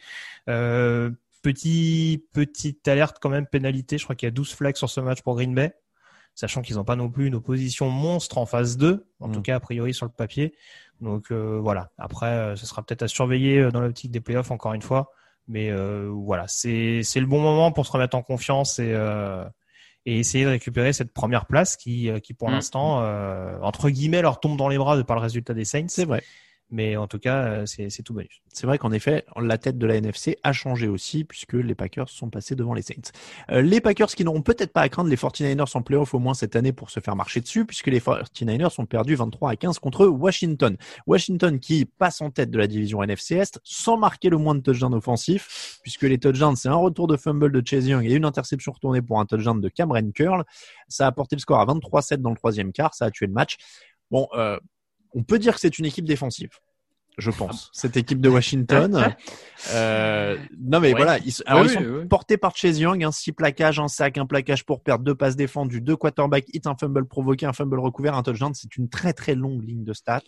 Euh, petit, petite alerte quand même, pénalité. Je crois qu'il y a 12 flags sur ce match pour Green Bay sachant qu'ils n'ont pas non plus une opposition monstre en phase 2, en
Mm.
tout cas a priori sur le papier. Donc euh, voilà, après ce sera peut-être à surveiller dans l'optique des playoffs encore une fois, mais voilà, c'est c'est le bon moment pour se remettre en confiance et et essayer de récupérer cette première place qui euh, qui pour
Mm.
l'instant euh, entre guillemets leur tombe dans les bras de par le résultat des Saints.
C'est vrai.
Mais en tout cas, euh, c'est tout bonus.
C'est vrai qu'en effet, la tête de la NFC a changé aussi puisque les Packers sont passés devant les Saints. Euh, les Packers qui n'auront peut-être pas à craindre les 49ers en playoff au moins cette année pour se faire marcher dessus puisque les 49ers ont perdu 23 à 15 contre Washington. Washington qui passe en tête de la division NFC Est sans marquer le moins de touchdowns offensifs puisque les touchdowns c'est un retour de fumble de Chase Young et une interception retournée pour un touchdown de Cameron Curl. Ça a porté le score à 23-7 dans le troisième quart, ça a tué le match. Bon, euh, on peut dire que c'est une équipe défensive. Je pense. <laughs> Cette équipe de Washington. <laughs> Euh, non mais
Ouais.
voilà, ils, alors
Oui,
ils sont
oui, oui.
portés par Chase Young, un six plaquages, un sac, un plaquage pour perdre, deux passes défendues, deux quarterbacks hit, un fumble provoqué, un fumble recouvert, un touchdown. C'est une très très longue ligne de stats,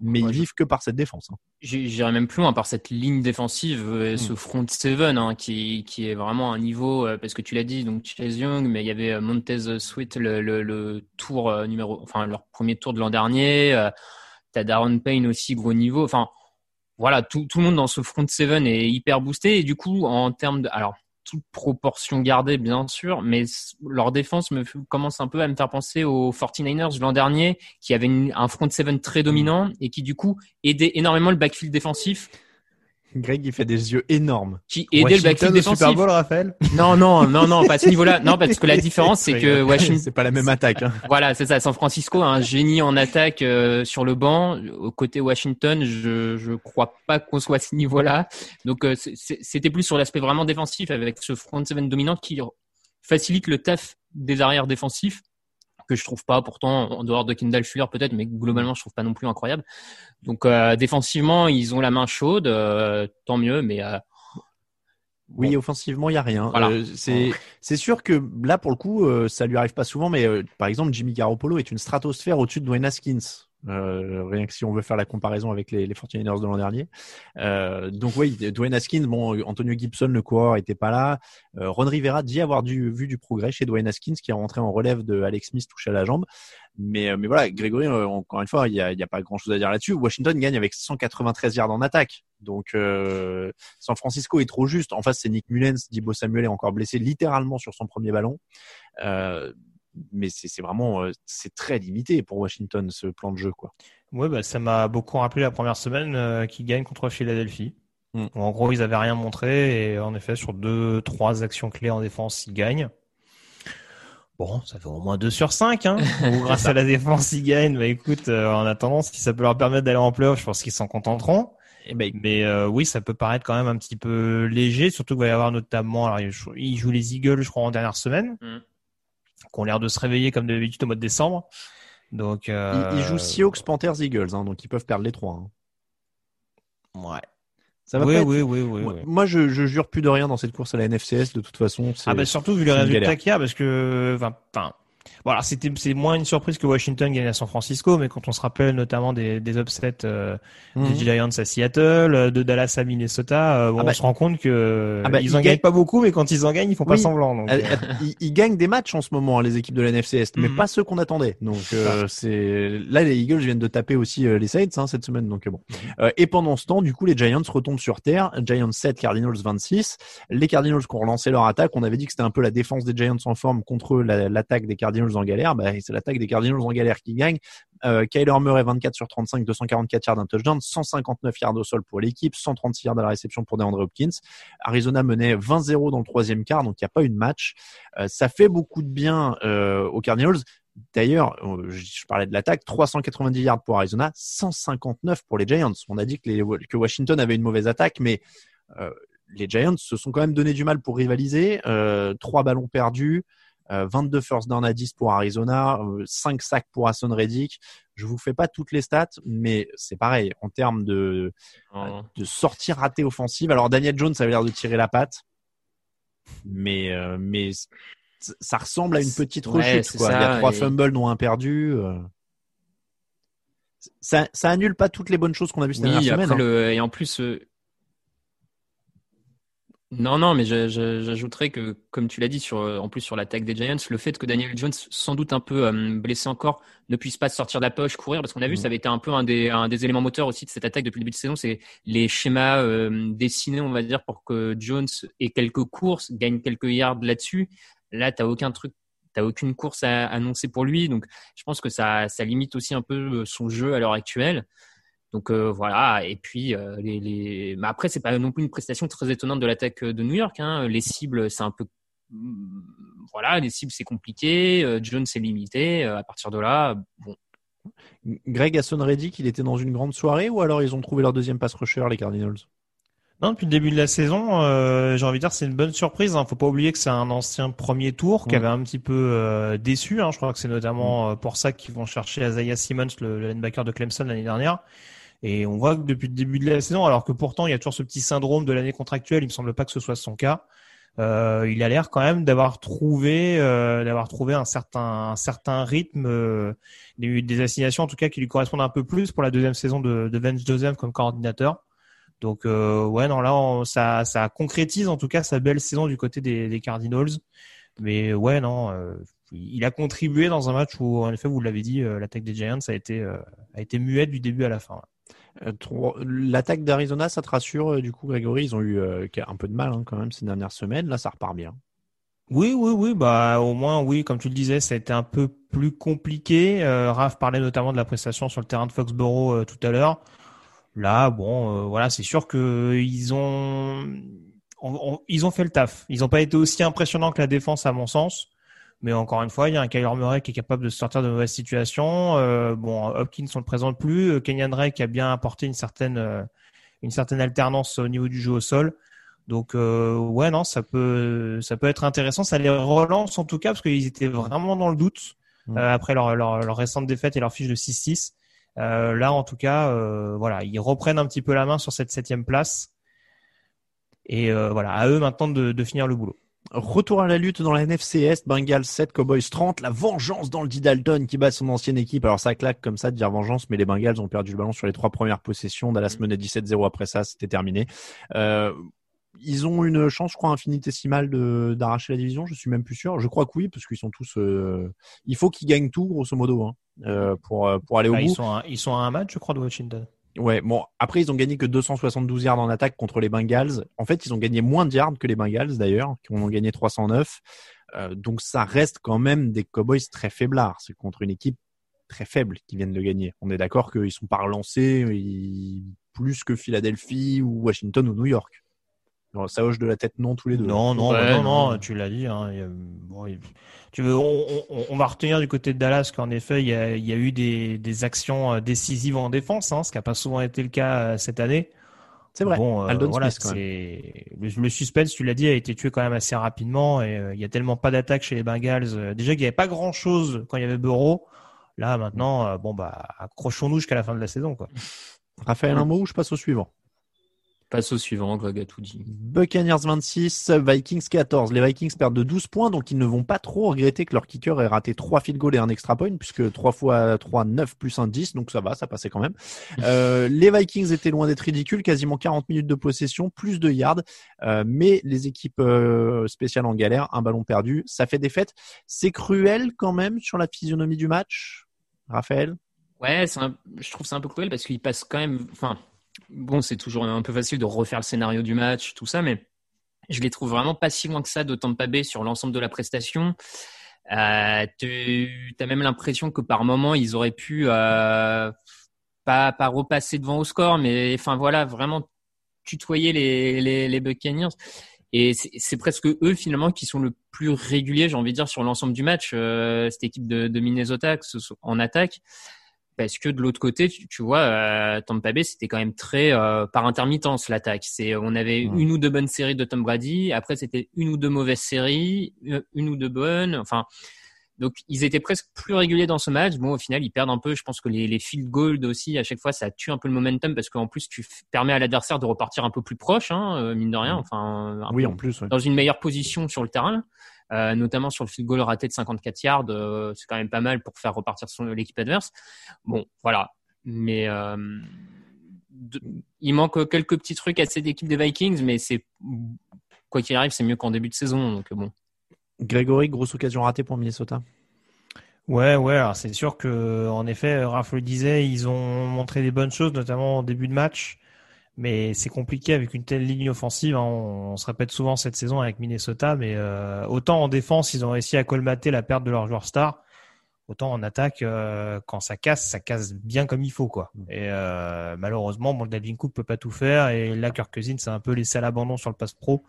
mais ils
Ouais, je-
vivent que par cette défense. hein.
J'irais même plus loin par cette ligne défensive, euh, ce front seven hein, qui, qui est vraiment un niveau, euh, parce que tu l'as dit, donc Chase Young, mais il y avait euh, Montez Sweet, le, le, le tour euh, numéro, enfin leur premier tour de l'an dernier. T'as Darren Payne aussi gros niveau. Enfin, voilà, tout, tout le monde dans ce front seven est hyper boosté et du coup en termes de, alors toute proportion gardée bien sûr, mais leur défense me commence un peu à me faire penser aux 49ers de l'an dernier qui avait une- un front seven très dominant et qui du coup aidait énormément le backfield défensif,
Greg, il fait des yeux énormes.
qui aidait le
Washington
backfield
au
défensif.
Super Bowl, Raphaël?
Non, non, non, non, pas à ce niveau-là. <laughs> Non, parce que la différence, c'est que Washington,
c'est pas la même attaque. hein.
voilà, c'est ça. San Francisco a un génie en attaque euh, sur le banc. Au côté Washington, je je crois pas qu'on soit à ce niveau-là. Donc euh, c'était plus sur l'aspect vraiment défensif avec ce front seven dominant qui facilite le taf des arrières défensifs que je trouve pas pourtant en dehors de Kendall Fuller peut-être, mais globalement je trouve pas non plus incroyable. Donc défensivement ils ont la main chaude, tant mieux, mais
oui, offensivement, il y a rien. c'est c'est sûr que là, pour le coup, ça lui arrive pas souvent, mais par exemple, Jimmy Garoppolo est une stratosphère au-dessus de Dwayne Haskins. Euh, rien que si on veut faire la comparaison avec les, les 49ers de l'an dernier. Euh, donc oui, Dwayne Haskins, bon, Antonio Gibson, le coureur, était pas là. Euh, Ron Rivera dit avoir du, vu du progrès chez Dwayne Haskins, qui est rentré en relève de Alex Smith touché à la jambe. Mais, euh, mais voilà, Grégory, euh, encore une fois, il n'y a, a, pas grand-chose à dire là-dessus. Washington gagne avec 193 yards en attaque. Donc San Francisco est trop juste. En face, c'est Nick Mullens, Dibo Samuel est encore blessé littéralement sur son premier ballon. Euh, mais c'est vraiment euh, c'est très limité pour Washington ce plan de jeu quoi.
Ouais, bah, ça m'a beaucoup rappelé la première semaine euh, qui gagne contre Philadelphie. Mm. En gros, ils avaient rien montré et en effet, sur deux, trois actions clés en défense, ils gagnent. Bon, ça fait au moins 2 sur 5, hein. <laughs> grâce à la défense, ils gagnent. Bah écoute, euh, en attendant, si ça peut leur permettre d'aller en playoff, je pense qu'ils s'en contenteront. Eh ben, mais oui, ça peut paraître quand même un petit peu léger, surtout qu'il va y avoir notamment, alors ils jouent les Eagles, je crois, en dernière semaine. Mm qui ont l'air de se réveiller comme d'habitude au mois de décembre. Donc,
euh... ils, jouent Seahawks, Panthers, Eagles, hein, donc ils peuvent perdre les trois.
Hein. Ouais.
Ça va
oui,
pas
oui, oui, oui,
moi, moi, je, je jure plus de rien dans cette course à la NFCS de toute façon.
Ah bah surtout vu les résultats qu'il y a, parce que, enfin, voilà, c'était c'est moins une surprise que Washington gagne à San Francisco, mais quand on se rappelle notamment des, des upsets euh, des mhm. Giants à Seattle, euh, de Dallas à Minnesota, euh, ah on bah, se rend compte que ah bah, ils, en gagnent pas beaucoup, mais quand ils en gagnent, ils font pas semblant. Donc,
ils, gagnent des matchs en ce moment, les équipes de la NFCS, mais mhm. pas ceux qu'on attendait. Donc c'est là les Eagles viennent de taper aussi les Saints hein, cette semaine, donc bon. Mhm. et pendant ce temps, du coup, les Giants retombent sur terre. Giants 7, Cardinals 26. Les Cardinals qui ont relancé leur attaque, on avait dit que c'était un peu la défense des Giants en forme contre l'attaque des Cardinals en galère, bah, c'est l'attaque des Cardinals en galère qui gagne. Euh, Kyler Murray 24 sur 35, 244 yards d'un touchdown, 159 yards au sol pour l'équipe, 136 yards à la réception pour DeAndre Hopkins. Arizona menait 20-0 dans le troisième quart, donc il n'y a pas eu de match. Euh, ça fait beaucoup de bien euh, aux Cardinals. D'ailleurs, je parlais de l'attaque, 390 yards pour Arizona, 159 pour les Giants. On a dit que, Washington avait une mauvaise attaque, mais les Giants se sont quand même donné du mal pour rivaliser. Euh, trois ballons perdus, 22 euh, first down à 10 pour Arizona, 5 euh, sacs pour Hassan Reddick. Je vous fais pas toutes les stats, mais c'est pareil en termes de oh. de sorties ratées offensives. Alors Daniel Jones avait l'air de tirer la patte, mais euh, mais ça ressemble à une petite rechute. quoi. Il y a trois fumbles dont un perdu. Ça, ça annule pas toutes les bonnes choses qu'on a vues cette dernière semaine.
Hein. et en plus, non, non, mais j'ajouterais que, comme tu l'as dit, sur, en plus sur l'attaque des Giants, le fait que Daniel Jones, sans doute un peu euh, blessé encore, ne puisse pas sortir de la poche, courir, parce qu'on a vu, mm. ça avait été un peu un des, un des éléments moteurs aussi de cette attaque depuis le début de saison, c'est les schémas euh, dessinés, on va dire, pour que Jones ait quelques courses, gagne quelques yards là-dessus. Là, t'as aucun truc, t'as aucune course à annoncer pour lui, donc je pense que ça, ça limite aussi un peu euh, son jeu à l'heure actuelle. Donc euh, voilà, et puis euh, les, les... Mais après c'est pas non plus une prestation très étonnante de l'attaque de New York. Hein. Les cibles, c'est un peu mm, voilà, les cibles c'est compliqué, euh, Jones c'est limité. à partir de là, bon.
Greg Hasson Reddick, il était dans une grande soirée ou alors ils ont trouvé leur deuxième pass rusher les Cardinals?
Non, depuis le début de la saison, j'ai envie de dire c'est une bonne surprise. Hein. Faut pas oublier que c'est un ancien premier tour qui avait un petit peu déçu. Hein. Je crois que c'est notamment pour ça qu'ils vont chercher Isaiah Simmons, le, le linebacker de Clemson l'année dernière. Et on voit que depuis le début de la saison, alors que pourtant il y a toujours ce petit syndrome de l'année contractuelle, il me semble pas que ce soit son cas. Euh, il a l'air quand même d'avoir trouvé, euh, d'avoir trouvé un certain, un certain rythme, euh, des, des, assignations en tout cas qui lui correspondent un peu plus pour la deuxième saison de, de Joseph comme coordinateur. Donc euh, ouais, non là ça, ça concrétise en tout cas sa belle saison du côté des, des Cardinals. Mais ouais, non, euh, il a contribué dans un match où en effet vous l'avez dit, l'attaque des Giants a été a été muette du début à la fin.
Euh, l'attaque d'Arizona, ça te rassure euh, du coup, Grégory? Ils ont eu euh, un peu de mal hein, quand même ces dernières semaines. Là, ça repart bien.
Oui, oui, oui. Bah, au moins, oui, comme tu le disais, ça a été un peu plus compliqué. Raph parlait notamment de la prestation sur le terrain de Foxborough tout à l'heure. Là, bon, voilà, c'est sûr que ils ont, ils ont fait le taf. Ils n'ont pas été aussi impressionnants que la défense, à mon sens. Mais encore une fois, il y a un Kyler Murray qui est capable de sortir de mauvaises situations. Euh, bon, Hopkins, on le présente plus. Euh, Kenyan Drake a bien apporté une certaine, euh, une certaine alternance au niveau du jeu au sol. Donc, euh, ouais, non, ça peut, ça peut être intéressant. Ça les relance en tout cas parce qu'ils étaient vraiment dans le doute. euh, après leur, leur, leur, récente défaite et leur fiche de 6-6. Euh, là, en tout cas, euh, voilà, ils reprennent un petit peu la main sur cette septième place. Et voilà, à eux maintenant de, de finir le boulot.
Retour à la lutte dans la NFC Est, Bengals 7, Cowboys 30, la vengeance dans le Didalton qui bat son ancienne équipe. Alors ça claque comme ça de dire vengeance, mais les Bengals ont perdu le ballon sur les trois premières possessions. Dallas menait 17-0 après ça, c'était terminé. Euh, ils ont une chance, je crois, infinitésimale d'arracher la division. Je suis même plus sûr. Je crois que oui, parce qu'ils sont tous. Euh, il faut qu'ils gagnent tout, grosso modo, hein, euh, pour pour aller au
bah,
bout.
Ils sont, à, ils sont à un match, je crois, de Washington.
Ouais, bon, après, ils ont gagné que 272 yards en attaque contre les Bengals. En fait, ils ont gagné moins de yards que les Bengals, d'ailleurs, qui en ont gagné 309. Euh, donc, ça reste quand même des Cowboys très faiblards. C'est contre une équipe très faible qui viennent de gagner. On est d'accord qu'ils sont pas relancés plus que Philadelphie ou Washington ou New York ça hoche de la tête non tous les deux.
Non, non, bah non, non, tu l'as dit. Hein, tu veux, on, va retenir du côté de Dallas qu'en effet, il y a, il y a eu des, des, actions euh, décisives en défense, hein, ce qui n'a pas souvent été le cas euh, cette année.
C'est vrai.
Bon, euh, voilà, Le, le, suspense, tu l'as dit, a été tué quand même assez rapidement et il y a tellement pas d'attaque chez les Bengals. déjà qu'il n'y avait pas grand chose quand il y avait Burrow. Là, maintenant, bon bah, accrochons-nous jusqu'à la fin de la saison, quoi.
Raphaël, un mot ou je passe au suivant?
Passe au suivant, Greg a tout dit.
Buccaneers 26, Vikings 14. Les Vikings perdent de 12 points, donc ils ne vont pas trop regretter que leur kicker ait raté 3 field goals et un extra point, puisque 3 fois 3, 9 plus 1, 10, donc ça va, ça passait quand même. <laughs> Euh, les Vikings étaient loin d'être ridicules, quasiment 40 minutes de possession, plus de yards, euh, mais les équipes euh, spéciales en galère, un ballon perdu, ça fait défaite. C'est cruel quand même sur la physionomie du match, Raphaël?
Ouais, je trouve c'est un peu cruel parce qu'il passe quand même, enfin, bon, c'est toujours un peu facile de refaire le scénario du match, tout ça, mais je les trouve vraiment pas si loin que ça de Tampa Bay sur l'ensemble de la prestation. Euh, tu as même l'impression que par moment, ils auraient pu euh, pas, pas repasser devant au score, mais enfin voilà, vraiment tutoyer les, les, les Buccaneers. Et c'est presque eux finalement qui sont le plus réguliers, j'ai envie de dire, sur l'ensemble du match. Euh, cette équipe de, de Minnesota en attaque parce que de l'autre côté, tu, tu vois, euh, Tampa Bay, c'était quand même très euh, par intermittence l'attaque. C'est, on avait une ou deux bonnes séries de Tom Brady, après c'était une ou deux mauvaises séries, euh, une ou deux bonnes. Enfin, donc ils étaient presque plus réguliers dans ce match. Bon, au final, ils perdent un peu. Je pense que les, les field goals aussi, à chaque fois, ça tue un peu le momentum parce qu'en plus, tu permets à l'adversaire de repartir un peu plus proche, hein, euh, mine de rien. Enfin,
oui, en plus,
dans une meilleure position sur le terrain. Euh, notamment sur le field goal raté de 54 yards, euh, c'est quand même pas mal pour faire repartir l'équipe adverse. Bon, voilà. Mais euh, il manque quelques petits trucs à cette équipe des Vikings, mais c'est quoi qu'il arrive, c'est mieux qu'en début de saison. Donc bon.
Grégory, grosse occasion ratée pour Minnesota.
Ouais, ouais. Alors c'est sûr que, en effet, Raph le disait, ils ont montré des bonnes choses, notamment en début de match mais c'est compliqué avec une telle ligne offensive. Hein. On, se répète souvent cette saison avec Minnesota, mais euh, autant en défense, ils ont réussi à colmater la perte de leur joueur star, autant en attaque, euh, quand ça casse, ça casse bien comme il faut, quoi. Mm. Et euh, malheureusement, bon, Dalvin Cook peut pas tout faire, et là, Kirk Cousins s'est un peu laissé à l'abandon sur le pass pro.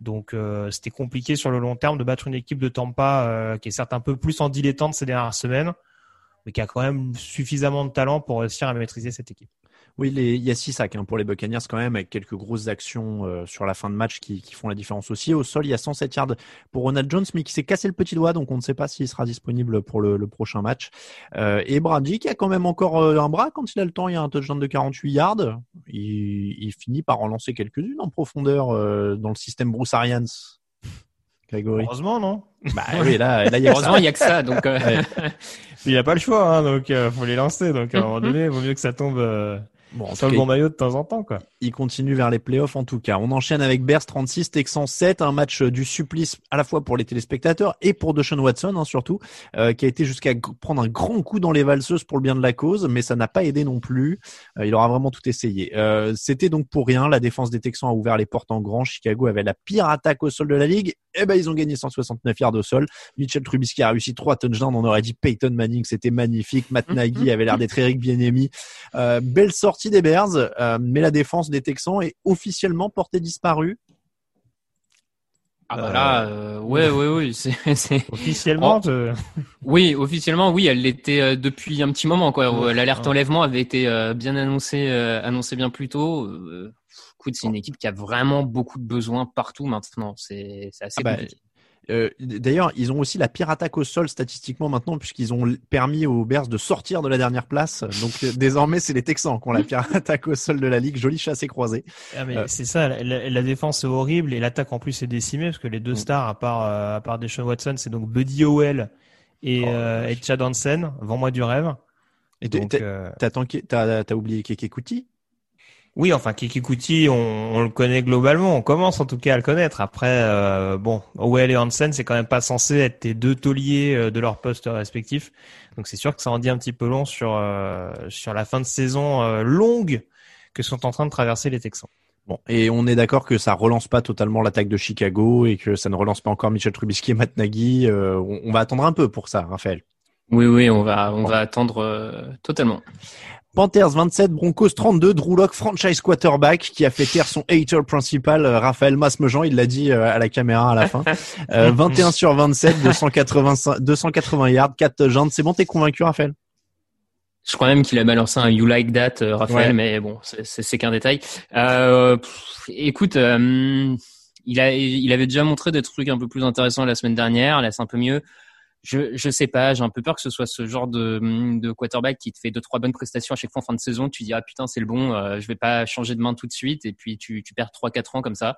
Donc c'était compliqué sur le long terme de battre une équipe de Tampa qui est certes un peu plus en dilettante ces dernières semaines, mais qui a quand même suffisamment de talent pour réussir à maîtriser cette équipe.
Oui, il y a six sacs hein, pour les Buccaneers quand même, avec quelques grosses actions euh, sur la fin de match qui, font la différence aussi. Au sol, il y a 107 yards pour Ronald Jones, mais qui s'est cassé le petit doigt, donc on ne sait pas s'il sera disponible pour le, prochain match. Euh, et Brady, qui a quand même encore euh, un bras quand il a le temps, il y a un touchdown de 48 yards. Il, finit par en lancer quelques-unes en profondeur dans le système Bruce Arians.
Grégory. Heureusement, non?
Bah oui, là, là il y a
Heureusement, il y a que ça, donc.
Il n'y a pas le choix, hein, donc il faut les lancer. Donc à un moment donné, il vaut mieux que ça tombe Bon, en le bon maillot de temps en temps, quoi.
Il continue vers les playoffs, en tout cas. On enchaîne avec Bears 36, Texans 7, un match du supplice à la fois pour les téléspectateurs et pour Deshaun Watson, hein, surtout, euh, qui a été jusqu'à prendre un grand coup dans les valseuses pour le bien de la cause, mais ça n'a pas aidé non plus. Euh, il aura vraiment tout essayé. Euh, C'était donc pour rien. La défense des Texans a ouvert les portes en grand. Chicago avait la pire attaque au sol de la ligue. Eh ben, ils ont gagné 169 yards au sol. Mitchell Trubisky a réussi trois touchdowns. On aurait dit Peyton Manning, c'était magnifique. Matt <laughs> Nagy avait l'air d'être Eric Bieniemy. Euh, belle sortie des Bears, euh, mais la défense des Texans est officiellement portée disparue.
Ah bah là, euh, ouais, ouais, ouais, <laughs> c'est
officiellement.
Oh. Oui, officiellement, oui, elle l'était depuis un petit moment, quoi. L'alerte enlèvement avait été bien annoncée, annoncée bien plus tôt c'est une équipe qui a vraiment beaucoup de besoins partout maintenant. C'est assez ah bah, compliqué.
Euh, D'ailleurs, ils ont aussi la pire attaque au sol statistiquement maintenant, puisqu'ils ont permis aux Bears de sortir de la dernière place. Donc euh, désormais, c'est les Texans qui ont la pire attaque au sol de la ligue. Jolie chasse et croisée.
Ah, mais
Euh,
c'est ça, la, la défense est horrible et l'attaque en plus est décimée parce que les deux
Mm.
stars, à part, euh, à part Deshaun Watson, c'est donc Buddy Howell et,
Oh,
et Chad Hansen. Vends-moi du rêve.
Et t'as-
Donc,
t'as
euh,
oublié Keke Kuti?
Oui, enfin, Kiki Kuti, on, on le connaît globalement. On commence en tout cas à le connaître. Après, euh, bon, Howell et Hansen, c'est quand même pas censé être tes deux tauliers euh, de leur poste respectif. Donc c'est sûr que ça en dit un petit peu long sur euh, sur la fin de saison euh, longue que sont en train de traverser les Texans.
Bon, et on est d'accord que ça relance pas totalement l'attaque de Chicago et que ça ne relance pas encore Michel Trubisky et Matt Nagy. Euh, on, on va attendre un peu pour ça, Raphaël.
Oui, oui, on va, on va attendre euh, totalement.
Panthers 27, Broncos 32, Drew Lock, franchise quarterback, qui a fait taire son hater principal, euh, Raphaël Masmejean, il l'a dit euh, à la caméra à la fin. <laughs> Euh, 21 sur 27, 280, 280 yards, 4 touchdowns. C'est bon, t'es convaincu, Raphaël?
Je crois même qu'il a balancé un You Like That, euh, Raphaël,
Ouais.
mais bon, c'est- qu'un détail. Euh, pff, écoute, euh, il, a, il avait déjà montré des trucs un peu plus intéressants la semaine dernière, là c'est un peu mieux. Je, je sais pas, j'ai un peu peur que ce soit ce genre de, de quarterback qui te fait deux trois bonnes prestations à chaque fois en fin de saison. Tu dis ah putain c'est le bon, euh, je vais pas changer de main tout de suite et puis tu, tu perds trois quatre ans comme ça.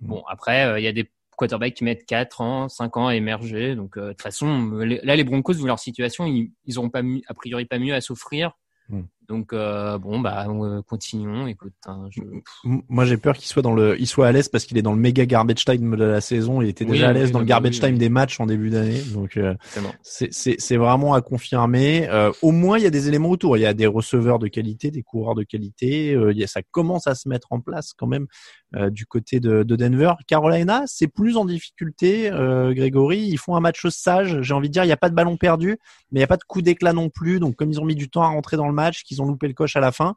Bon après euh, il y a des quarterbacks qui mettent 4 ans, 5 ans à émerger. Donc euh, de toute façon les- là les Broncos vu leur situation ils, ils auront pas a priori pas mieux à s'offrir.
Hmm.
Donc euh, bon bah euh, continuons. Écoute, hein, je...
Moi, j'ai peur qu'il soit dans le, il soit à l'aise parce qu'il est dans le méga garbage time de la saison. Il était
Oui,
déjà à l'aise
oui,
dans le
oui,
garbage time des matchs en début d'année. Donc, euh, c'est, c'est, c'est vraiment à confirmer. Euh, au moins, il y a des éléments autour. Il y a des receveurs de qualité, des coureurs de qualité. Euh, il y a, ça commence à se mettre en place quand même euh, du côté de, de Denver. Carolina, c'est plus en difficulté. Euh, Grégory, ils font un match sage. J'ai envie de dire, il n'y a pas de ballon perdu, mais il n'y a pas de coup d'éclat non plus. Donc, comme ils ont mis du temps à rentrer dans le match, qu'ils loupé le coche à la fin,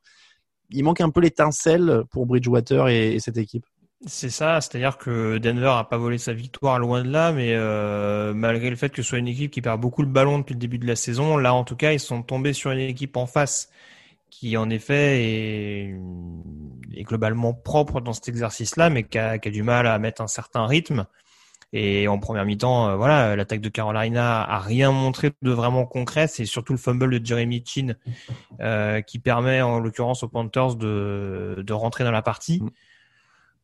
il manque un peu l'étincelle pour Bridgewater et, et cette équipe.
C'est ça, c'est-à-dire que Denver a pas volé sa victoire loin de là, mais euh, malgré le fait que ce soit une équipe qui perd beaucoup le ballon depuis le début de la saison, là en tout cas ils sont tombés sur une équipe en face qui en effet est, globalement propre dans cet exercice-là, mais qui a du mal à mettre un certain rythme. Et en première mi-temps, euh, voilà, l'attaque de Carolina a rien montré de vraiment concret. C'est surtout le fumble de Jeremy Chin euh, qui permet, en l'occurrence, aux Panthers de, de rentrer dans la partie.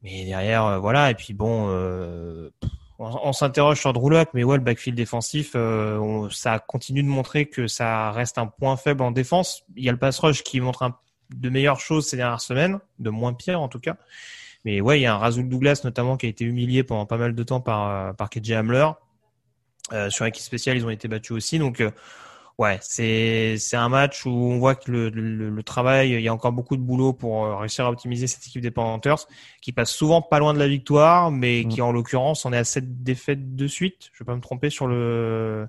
Mais derrière, euh, voilà. Et puis bon, euh, on, on s'interroge sur Drew Lock, mais ouais, le backfield défensif, euh, on- ça continue de montrer que ça reste un point faible en défense. Il y a le pass rush qui montre un, de meilleures choses ces dernières semaines, de moins pire en tout cas. Mais ouais, il y a un Razul Douglas notamment qui a été humilié pendant pas mal de temps par euh, par KJ Hamler. Euh, sur équipe spéciale, ils ont été battus aussi. Donc euh, ouais, c'est c'est un match où on voit que le, le, le travail, il y a encore beaucoup de boulot pour euh, réussir à optimiser cette équipe des Panthers, qui passe souvent pas loin de la victoire, mais qui en l'occurrence en est à sept défaites de suite. Je vais pas me tromper sur le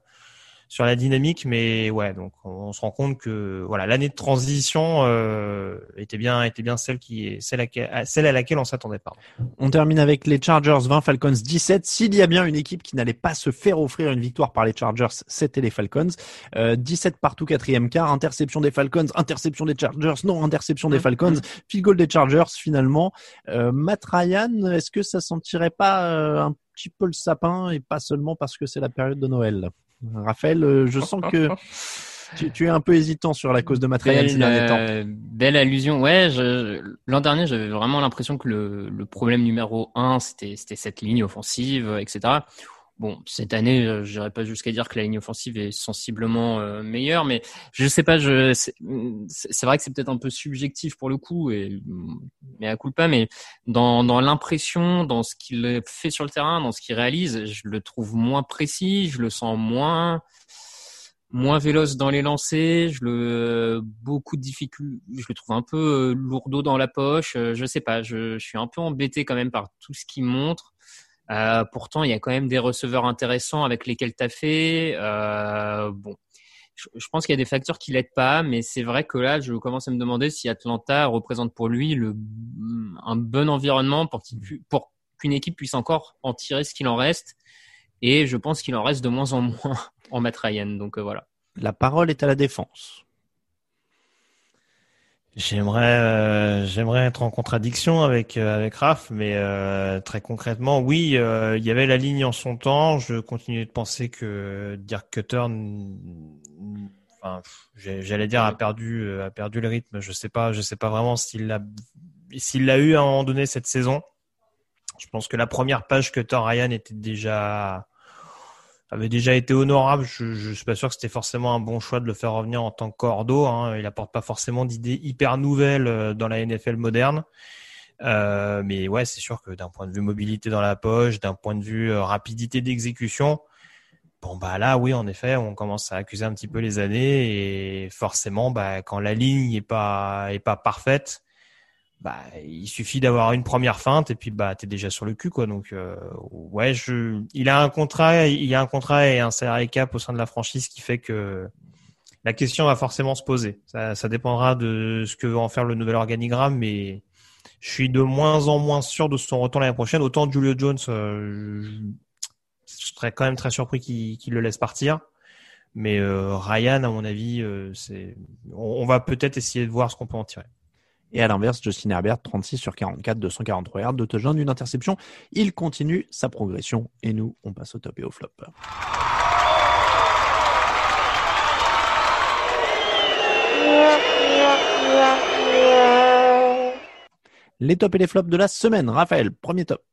sur la dynamique, mais ouais, donc on se rend compte que voilà l'année de transition euh, était bien était bien celle qui est celle à, laquelle- celle à laquelle on s'attendait pas.
On termine avec les Chargers 20, Falcons 17. S'il y a bien une équipe qui n'allait pas se faire offrir une victoire par les Chargers, c'était les Falcons. Euh, 17 partout, quatrième quart, interception des Falcons, interception des Chargers, non, interception des Falcons, field goal des Chargers finalement. Euh, Matt Ryan, est-ce que ça sentirait pas euh, un petit peu le sapin et pas seulement parce que c'est la période de Noël? Raphaël, euh, je sens que <laughs> tu, tu es un peu hésitant sur la cause de Matt Ryan ces
Belle,
derniers temps.
euh, belle allusion. Ouais, l'an dernier, j'avais vraiment l'impression que le, le problème numéro un, c'était, cette ligne offensive, etc. Bon, cette année, euh, je n'irai pas jusqu'à dire que la ligne offensive est sensiblement euh, meilleure, mais je sais pas. Je, c'est, vrai que c'est peut-être un peu subjectif pour le coup, et mais à coup pas. Mais dans, dans l'impression, dans ce qu'il fait sur le terrain, dans ce qu'il réalise, je le trouve moins précis, je le sens moins moins véloce dans les lancers, je le beaucoup de difficultés, je le trouve un peu euh, lourdeau dans la poche, je sais pas, je, je suis un peu embêté quand même par tout ce qu'il montre. Euh, pourtant, il y a quand même des receveurs intéressants avec lesquels tu as fait. Bon, je, pense qu'il y a des facteurs qui l'aident pas, mais c'est vrai que là, je commence à me demander si Atlanta représente pour lui un bon environnement pour qu'une équipe puisse encore en tirer ce qu'il en reste. Et je pense qu'il en reste de moins en moins <laughs> en Matt. Donc euh, voilà.
La parole est à la défense.
J'aimerais, euh, j'aimerais être en contradiction avec euh, avec Raph, mais euh, très concrètement, oui, il y avait la ligne en son temps. Je continue de penser que Dirk Cutter, enfin, j'allais dire a perdu a perdu le rythme. Je sais pas, je sais pas vraiment s'il l'a s'il l'a eu à un moment donné cette saison. Je pense que la première page Cutter Ryan était déjà avait déjà été honorable. Je, je suis pas sûr que c'était forcément un bon choix de le faire revenir en tant que cordeau. Hein. Il apporte pas forcément d'idées hyper nouvelles euh, dans la NFL moderne. Euh, mais ouais, c'est sûr que d'un point de vue mobilité dans la poche, d'un point de vue euh, rapidité d'exécution, bon bah là oui en effet, on commence à accuser un petit peu les années et forcément bah quand la ligne est pas est pas parfaite, bah il suffit d'avoir une première feinte et puis bah t'es déjà sur le cul quoi. Donc euh, ouais je il a un contrat il y a un contrat et un salarié cap au sein de la franchise qui fait que la question va forcément se poser. Ça, ça dépendra de ce que va en faire le nouvel organigramme mais je suis de moins en moins sûr de son retour l'année prochaine. Autant Julio Jones euh, je, serais quand même très surpris qu'il le laisse partir. Mais euh, Ryan à mon avis c'est on va peut-être essayer de voir ce qu'on peut en tirer
et à l'inverse, Justin Herbert, 36 sur 44, 243 yards, de touchdown, d'une interception. Il continue sa progression. Et nous, on passe au top et au flop. Les tops et les flops de la semaine. Raphaël, premier top.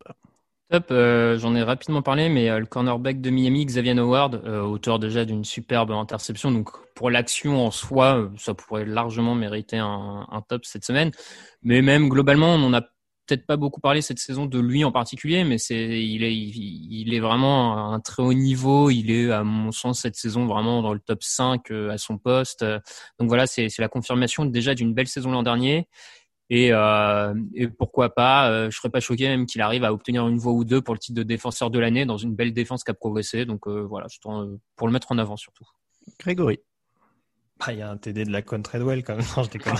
Top, euh, j'en ai rapidement parlé, mais euh, le cornerback de Miami, Xavier Howard, euh, auteur déjà d'une superbe interception. Donc pour l'action en soi, ça pourrait largement mériter un, un, top cette semaine. Mais même globalement, on n'en a peut-être pas beaucoup parlé cette saison de lui en particulier, mais c'est il est il, est vraiment à un très haut niveau. Il est à mon sens cette saison vraiment dans le top 5 à son poste. Donc voilà, c'est la confirmation déjà d'une belle saison l'an dernier. Et, euh, et, pourquoi pas, euh, je serais pas choqué même qu'il arrive à obtenir une voix ou deux pour le titre de défenseur de l'année dans une belle défense qui a progressé. Donc euh, voilà, pour le mettre en avant surtout.
Grégory.
Ah, il y a un TD de la Con Treadwell quand même. <laughs> Non, je déconne.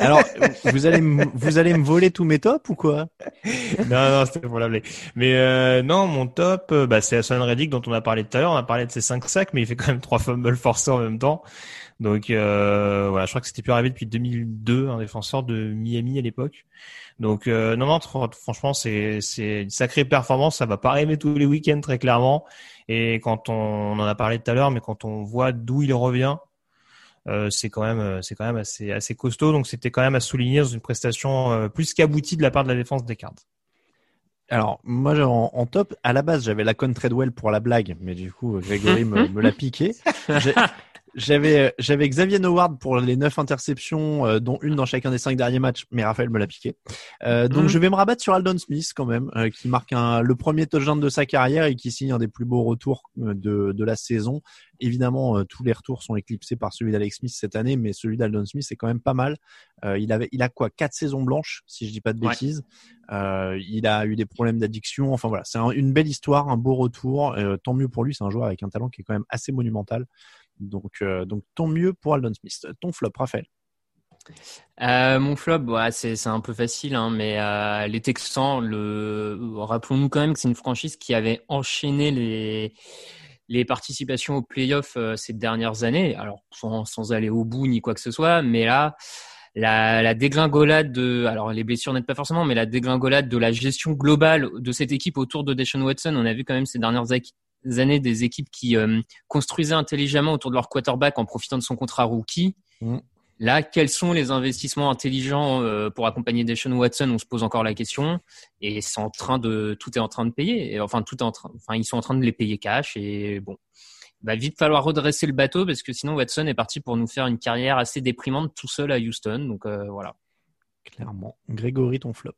Alors, vous allez, vous allez me voler tous mes tops ou quoi?
Non, non, c'était pour la Mais euh, non, mon top, euh, bah, c'est Hassan Reddick dont on a parlé tout à l'heure. On a parlé de ses 5 sacs, mais il fait quand même trois fumbles forcés en même temps. Donc euh, voilà, je crois que c'était plus arrivé depuis 2002, un défenseur de Miami à l'époque. Donc euh, non, non, franchement, c'est c'est une sacrée performance. Ça va pas arriver tous les week-ends très clairement. Et quand on, on en a parlé tout à l'heure, mais quand on voit d'où il revient, euh, c'est quand même c'est quand même assez assez costaud. Donc c'était quand même à souligner dans une prestation euh, plus qu'aboutie de la part de la défense des cartes.
Alors, moi, en, en, top, à la base, j'avais la Con Treadwell pour la blague, mais du coup, Grégory me, <laughs> me l'a piqué. J'avais euh, j'avais Xavier Howard pour les neuf interceptions, euh, dont une dans chacun des cinq derniers matchs, mais Raphaël me l'a piqué. Euh, donc mhm. je vais me rabattre sur Aldon Smith quand même, euh, qui marque un, le premier touchdown de sa carrière et qui signe un des plus beaux retours de, de la saison. Évidemment, tous les retours sont éclipsés par celui d'Alex Smith cette année, mais celui d'Aldon Smith c'est quand même pas mal. il avait il a quoi quatre saisons blanches, si je dis pas de bêtises. il a eu des problèmes d'addiction. Enfin voilà, c'est une belle histoire, un beau retour. tant mieux pour lui, c'est un joueur avec un talent qui est quand même assez monumental. Donc, euh, donc tant mieux pour Aldon Smith. Ton flop, Raphaël
euh, mon flop, c'est un peu facile, hein, mais euh, les Texans, rappelons-nous quand même que c'est une franchise qui avait enchaîné les, participations aux playoffs ces dernières années, alors sans, aller au bout ni quoi que ce soit, mais là, la, la dégringolade de, alors les blessures n'aident pas forcément, mais la dégringolade de la gestion globale de cette équipe autour de Deshaun Watson, on a vu quand même ces dernières années des équipes qui euh, construisaient intelligemment autour de leur quarterback en profitant de son contrat rookie. Mm. Là, quels sont les investissements intelligents euh, pour accompagner Deshaun Watson? On se pose encore la question. Et c'est en train de, tout est en train de payer. enfin, tout est en train, enfin, ils sont en train de les payer cash. Et bon, il va vite falloir redresser le bateau parce que sinon Watson est parti pour nous faire une carrière assez déprimante tout seul à Houston. Donc euh, voilà.
Clairement. Grégory, ton flop.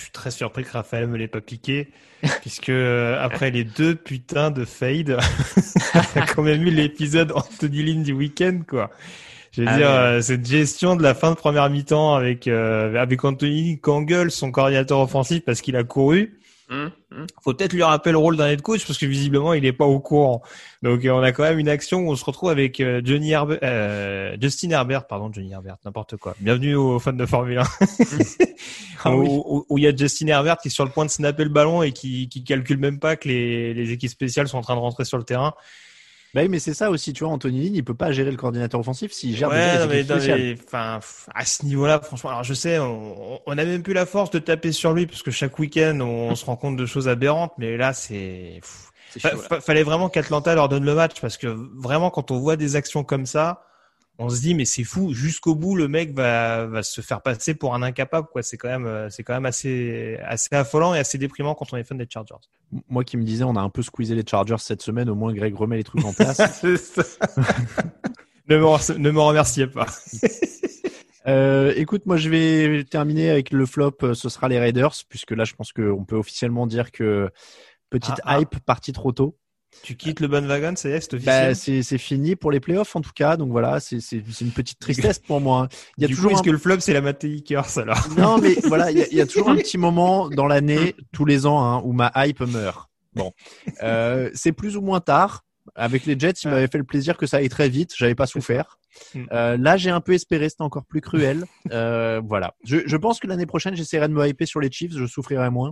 Je suis très surpris que Raphaël me l'ait pas piqué, <laughs> puisque euh, après les deux putains de fade, <laughs> a quand même eu l'épisode Anthony Lynn du week-end, quoi. Je veux ah dire, euh, cette gestion de la fin de première mi-temps avec euh, avec Anthony Kangel, son coordinateur offensif, parce qu'il a couru. Hum, hum. Faut peut-être lui rappeler le rôle d'un head coach parce que visiblement il est pas au courant. Donc on a quand même une action où on se retrouve avec Johnny Herbert, Justin Herbert, pardon Johnny Herbert, n'importe quoi. Bienvenue aux fans de Formule 1. <laughs> Ah où, il y a Justin Herbert qui est sur le point de snapper le ballon et qui, qui calcule même pas que les, les équipes spéciales sont en train de rentrer sur le terrain.
Bah oui, mais c'est ça aussi, tu vois, Anthony Lynn, il peut pas gérer le coordinateur offensif s'il gère
Ouais,
déjà
non,
les
mais, non, enfin, à ce niveau-là, franchement, alors je sais, on, on a même plus la force de taper sur lui parce que chaque week-end on, se rend compte de choses aberrantes, mais là c'est, fa- fallait vraiment qu'Atlanta leur donne le match parce que vraiment quand on voit des actions comme ça, on se dit mais c'est fou, jusqu'au bout le mec va, va se faire passer pour un incapable quoi. C'est quand même, euh, c'est quand même assez, assez affolant et assez déprimant quand on est fan des Chargers.
Moi qui me disais, on a un peu squeezé les Chargers cette semaine, au moins Greg remet les trucs en place. <laughs> <laughs>
Ne, me, ne me remerciez pas. <laughs>
Euh, écoute, moi je vais terminer avec le flop, euh, ce sera les Raiders, puisque là je pense qu'on peut officiellement dire que petite
Ah, ah.
hype partie trop tôt.
Tu quittes le bandwagon, ça y est, c'est
Bah,
officiel.
c'est c'est fini pour les playoffs en tout cas, donc voilà, c'est une petite tristesse pour moi. Il y a
du
toujours
coup,
un-
que le flop c'est la Curse alors?
Non, mais voilà, il y, a- il y a toujours un <laughs> petit moment dans l'année, tous les ans, hein, où ma hype meurt. Bon, euh, c'est plus ou moins tard. Avec les Jets, il m'avait fait le plaisir que ça aille très vite. J'avais pas souffert.
Mm.
Euh, là, j'ai un peu espéré, c'était encore plus cruel. <laughs> Euh, voilà. Je, je pense que l'année prochaine, j'essaierai de me hyper sur les Chiefs. Je souffrirai moins.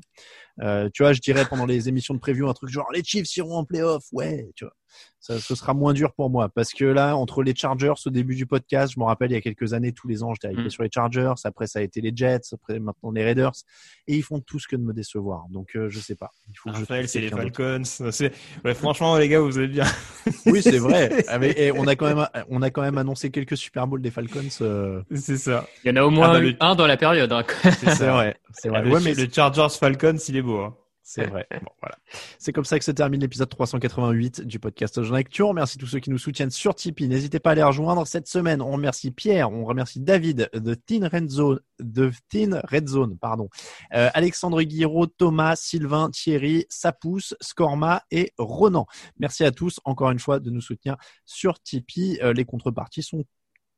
Euh, tu vois, je dirais pendant les émissions de preview un truc genre les Chiefs iront en playoff. Ouais, tu vois. Ça, ce sera moins dur pour moi parce que là, entre les Chargers au début du podcast, je me rappelle il y a quelques années, tous les ans, j'étais hypé
Mm.
sur les Chargers. Après, ça a été les Jets. Après, maintenant les Raiders. Et ils font tout ce que de me décevoir. Donc, euh, je sais pas. Il faut que je
Raphaël, c'est les. Falcons. C'est- Ouais, franchement, les gars, vous êtes bien. <laughs>
Oui, c'est vrai. <laughs> Ah, mais, eh, on a quand même, on a quand même annoncé quelques Super Bowls des Falcons. euh,
C'est ça.
Il y en a au moins
Ah bah, le-
un dans la période. hein.
c'est <laughs> vrai. C'est vrai.
Le,
Ouais, mais
le Chargers Falcons, il est beau. hein.
C'est vrai. <laughs> Bon, voilà. C'est comme ça que se termine l'épisode 388 du podcast Jean Actu. On remercie tous ceux qui nous soutiennent sur Tipeee. N'hésitez pas à les rejoindre cette semaine. On remercie Pierre, on remercie David de Teen Red Zone, de Teen Red Zone, pardon. Euh, Alexandre Guiraud, Thomas, Sylvain, Thierry, Sapous, Scorma et Ronan. Merci à tous encore une fois de nous soutenir sur Tipeee. Euh, les contreparties sont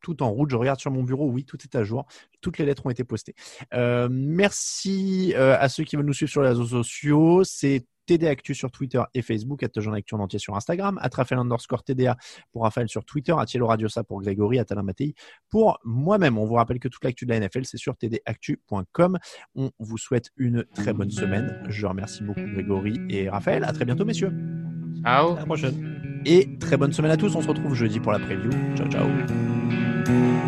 tout en route. Je regarde sur mon bureau. Oui, tout est à jour. Toutes les lettres ont été postées. Euh, merci euh, à ceux qui veulent nous suivre sur les réseaux sociaux. C'est TD Actu sur Twitter et Facebook, Jean Actu en entier sur Instagram, Raphaël underscore TDA pour Raphaël sur Twitter, Atielo Radiosa pour Grégory, Atalin Mattei pour moi-même. On vous rappelle que toute l'actu de la NFL, c'est sur tdactu.com. On vous souhaite une très bonne semaine. Je remercie beaucoup Grégory et Raphaël. À très bientôt, messieurs.
Ciao.
À la prochaine.
Et très bonne semaine à tous. On se retrouve jeudi pour la preview. Ciao, ciao.